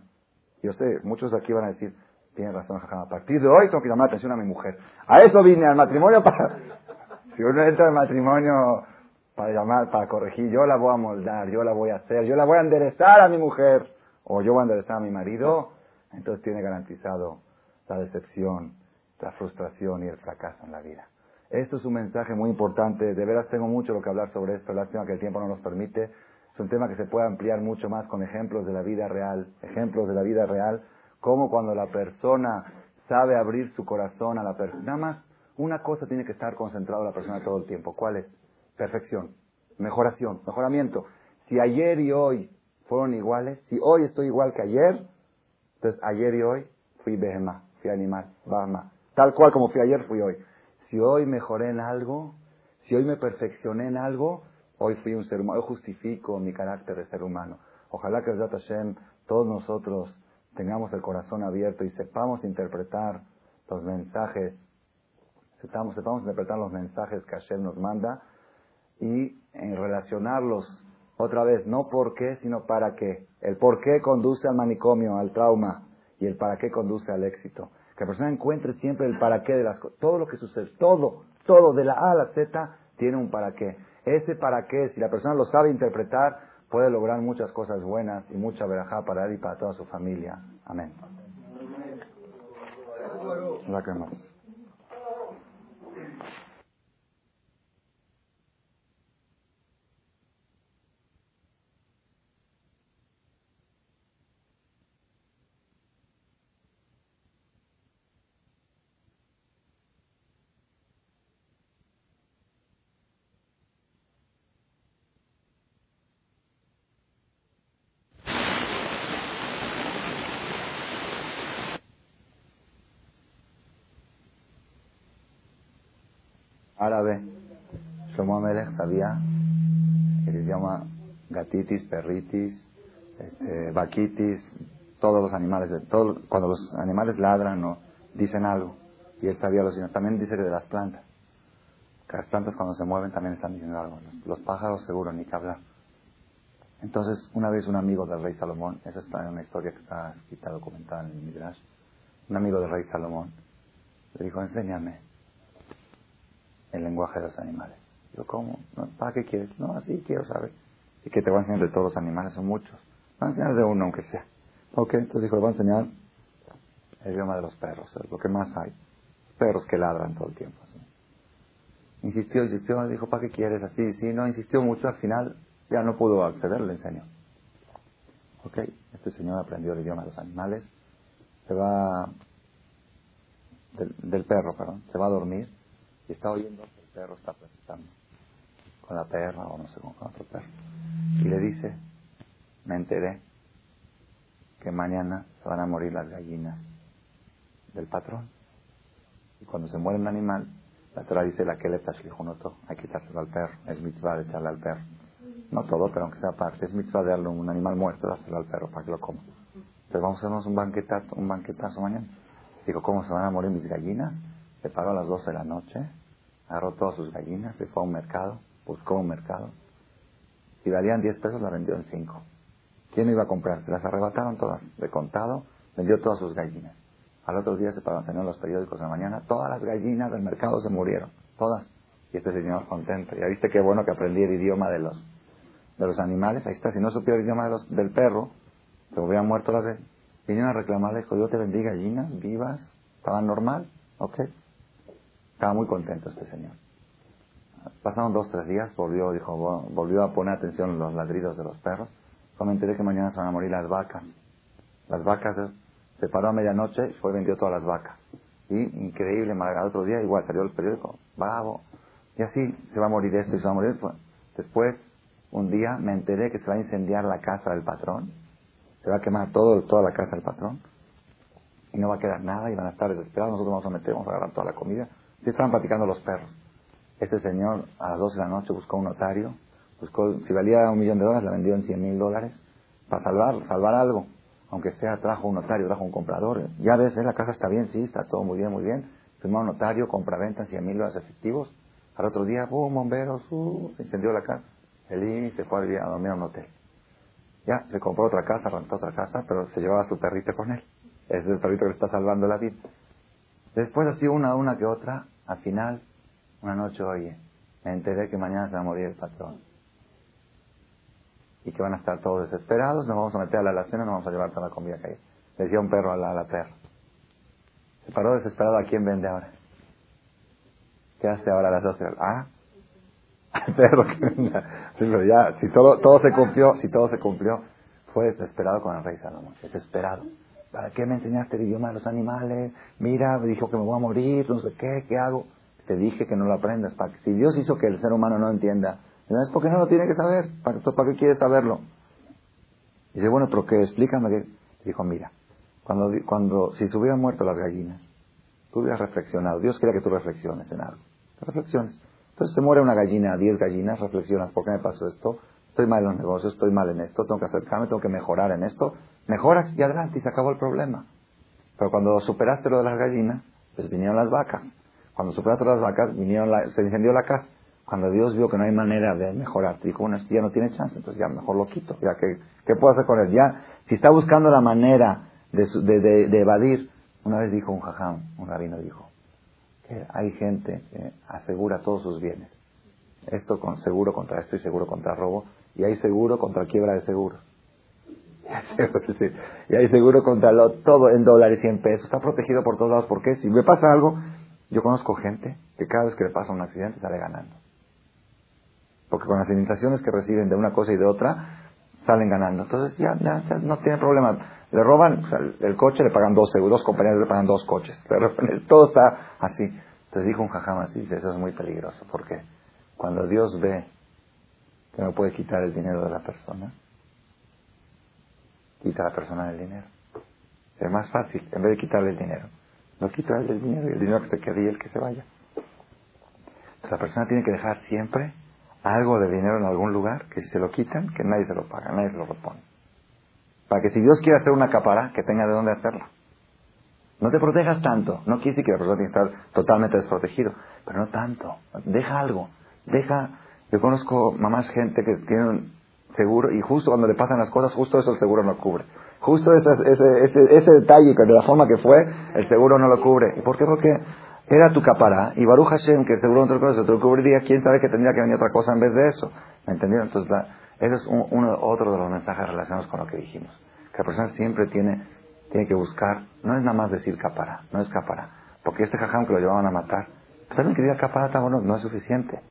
Yo sé, muchos de aquí van a decir, tiene razón, a partir de hoy tengo que llamar la atención a mi mujer. A eso vine al matrimonio <laughs> para... Si uno entra al matrimonio para llamar, para corregir, yo la voy a moldar, yo la voy a hacer, yo la voy a enderezar a mi mujer, o yo voy a enderezar a mi marido, entonces tiene garantizado la decepción, la frustración y el fracaso en la vida. Esto es un mensaje muy importante. De veras tengo mucho lo que hablar sobre esto. Lástima que el tiempo no nos permite. Es un tema que se puede ampliar mucho más con ejemplos de la vida real. Ejemplos de la vida real. Como cuando la persona sabe abrir su corazón a la persona. Nada más, una cosa tiene que estar concentrado la persona todo el tiempo. ¿Cuál es? Perfección. Mejoración. Mejoramiento. Si ayer y hoy fueron iguales, si hoy estoy igual que ayer, entonces ayer y hoy fui behemá, fui animal, bahma. Tal cual como fui ayer, fui hoy. Si hoy mejoré en algo, si hoy me perfeccioné en algo, hoy fui un ser humano, hoy justifico mi carácter de ser humano. Ojalá que Hashem, todos nosotros tengamos el corazón abierto y sepamos interpretar los mensajes, sepamos, sepamos interpretar los mensajes que Hashem nos manda y en relacionarlos otra vez, no por qué, sino para qué. El por qué conduce al manicomio, al trauma, y el para qué conduce al éxito. Que la persona encuentre siempre el para qué de las cosas. Todo lo que sucede, todo, todo, de la A a la Z, tiene un para qué. Ese para qué, si la persona lo sabe interpretar, puede lograr muchas cosas buenas y mucha verajá para él y para toda su familia. Amén. La que más. Árabe, Shlomo Amelech sabía el idioma gatitis, perritis, este, vaquitis, todos los animales, todo, cuando los animales ladran o dicen algo, y él sabía los idiomas. También dice que de las plantas, que las plantas cuando se mueven también están diciendo algo. Los, pájaros seguro, ni que hablar. Entonces, una vez un amigo del rey Salomón, esa es una historia que está escrita, documentada en el Midrash, un amigo del rey Salomón le dijo, enséñame el lenguaje de los animales. Yo, ¿cómo? ¿Para qué quieres? No, así quiero saber. ¿Y que te voy a enseñar de todos los animales? Son muchos. Voy a enseñar de uno, aunque sea. Ok, entonces dijo, le voy a enseñar el idioma de los perros, lo que más hay. Perros que ladran todo el tiempo. Insistió, insistió, dijo, ¿para qué quieres? Así, sí, no, insistió mucho, al final ya no pudo acceder, le enseñó. Ok, este señor aprendió el idioma de los animales, se va, del, del perro, perdón, se va a dormir y está oyendo que el perro está platicando con la perra o no sé con otro perro. Y le dice, me enteré que mañana se van a morir las gallinas del patrón. Y cuando se muere un animal, la Torah dice la que le noto, hay que echárselo al perro, es mitzvah de echarle al perro. No todo, pero aunque sea parte, es mitzvah de darle un animal muerto, dárselo al perro para que lo coma. Entonces vamos a hacernos un banquetazo, un banquetazo mañana. Digo, ¿cómo se van a morir mis gallinas? Se paró a las 12 de la noche, agarró todas sus gallinas, se fue a un mercado, buscó un mercado. Si valían 10 pesos, la vendió en 5. ¿Quién iba a comprar? Se las arrebataron todas, de contado, vendió todas sus gallinas. Al otro día se paró en los periódicos de la mañana, todas las gallinas del mercado se murieron, todas. Y este señor contento. Ya viste qué bueno que aprendí el idioma de los, de los animales. Ahí está, si no supiera el idioma de los, del perro, se hubieran muerto las veces. Vinieron a reclamarle, dijo, yo te vendí gallinas vivas, estaban normal, ok. Estaba muy contento este señor. Pasaron dos, tres días, volvió, dijo, volvió a poner atención en los ladridos de los perros. Cuando me enteré que mañana se van a morir las vacas. Las vacas, eh, se paró a medianoche y fue y vendió todas las vacas. Y increíble, al otro día igual salió el periódico, bravo. Y así se va a morir esto y se va a morir esto. Después, un día me enteré que se va a incendiar la casa del patrón. Se va a quemar toda la casa del patrón. Y no va a quedar nada y van a estar desesperados. Nosotros vamos a meter, vamos a agarrar toda la comida Sí estaban platicando los perros. Este señor a las 12 de la noche buscó un notario, buscó, si valía un millón de dólares, la vendió en 100 mil dólares para salvar, salvar algo. Aunque sea, trajo un notario, trajo un comprador. Ya ves, ¿eh? la casa está bien, sí, está todo muy bien, muy bien. Firmó un notario, compra-venta, 100 mil dólares efectivos. Al otro día, ¡pum! Bomberos, uh, se incendió la casa. El se fue a, vivir, a dormir a un hotel. Ya, se compró otra casa, rentó otra casa, pero se llevaba su perrito con él. Es el perrito que le está salvando la vida. Después así una, una que otra, al final, una noche, oye, me enteré que mañana se va a morir el patrón. Y que van a estar todos desesperados, nos vamos a meter a la alacena, nos vamos a llevar toda la comida que hay. Decía un perro a la, a perra. Se paró desesperado, ¿a quién vende ahora? ¿Qué hace ahora a las 12? Ah, <laughs> al perro que. Sí, pero ya, si todo, todo se cumplió, si todo se cumplió, fue desesperado con el rey Salomón, desesperado. ¿Para qué me enseñaste el idioma de los animales? Mira, me dijo que me voy a morir, no sé qué, ¿qué hago? Te dije que no lo aprendas. Si Dios hizo que el ser humano no entienda, es porque no lo tiene que saber. ¿Para, ¿para qué quieres saberlo? Dice, bueno, pero que explícame. Que... Dijo, mira, cuando, cuando, si se hubieran muerto las gallinas, tú hubieras reflexionado. Dios quería que tú reflexiones en algo. Reflexiones. Entonces se muere una gallina, diez gallinas, reflexionas, ¿por qué me pasó esto? Estoy mal en los negocios, estoy mal en esto, tengo que acercarme, tengo que mejorar en esto. Mejoras y adelante y se acabó el problema. Pero cuando superaste lo de las gallinas, pues vinieron las vacas. Cuando superaste las vacas, vinieron se incendió la casa. Cuando Dios vio que no hay manera de mejorar, dijo, bueno, esto ya no tiene chance, entonces ya mejor lo quito. Ya que, ¿qué puedo hacer con él? Ya, si está buscando la manera de, de, de, evadir, una vez dijo un jajam, un rabino dijo, que hay gente que asegura todos sus bienes. Esto con seguro contra esto y seguro contra robo, y hay seguro contra quiebra de seguro. <laughs> Y hay seguro contra lo, todo en dólares y en pesos. Está protegido por todos lados. porque Si me pasa algo, yo conozco gente que cada vez que le pasa un accidente sale ganando. Porque con las indemnizaciones que reciben de una cosa y de otra, salen ganando. Entonces ya, no tiene problema. Le roban el coche, le pagan dos seguros, dos compañías le pagan dos coches. <laughs> todo está así. Entonces dijo un jajam así, dice, eso es muy peligroso. porque Cuando Dios ve que no puede quitar el dinero de la persona, quita a la persona del dinero. Es más fácil, en vez de quitarle el dinero, no quita el dinero y el dinero que se quede y el que se vaya. Entonces la persona tiene que dejar siempre algo de dinero en algún lugar, que si se lo quitan, que nadie se lo paga, nadie se lo repone. Para que si Dios quiere hacer una capara, que tenga de dónde hacerla. No te protejas tanto. No quiere decir que la persona tiene que estar totalmente desprotegido, pero no tanto. Deja algo. Deja. Yo conozco mamás gente que tienen seguro y justo cuando le pasan las cosas, justo eso el seguro no cubre. Justo ese, ese, ese, ese detalle, de la forma que fue, el seguro no lo cubre. ¿Y por qué? Porque era tu capara y Baruch Hashem, que seguro otra cosa te lo cubriría, quién sabe que tendría que venir otra cosa en vez de eso. ¿Me entendieron? Entonces, ese es uno, otro de los mensajes relacionados con lo que dijimos. Que la persona siempre tiene, tiene que buscar, no es nada más decir capara, no es capara. Porque este jajam que lo llevaban a matar, pues también que diga capara, bueno, no es suficiente.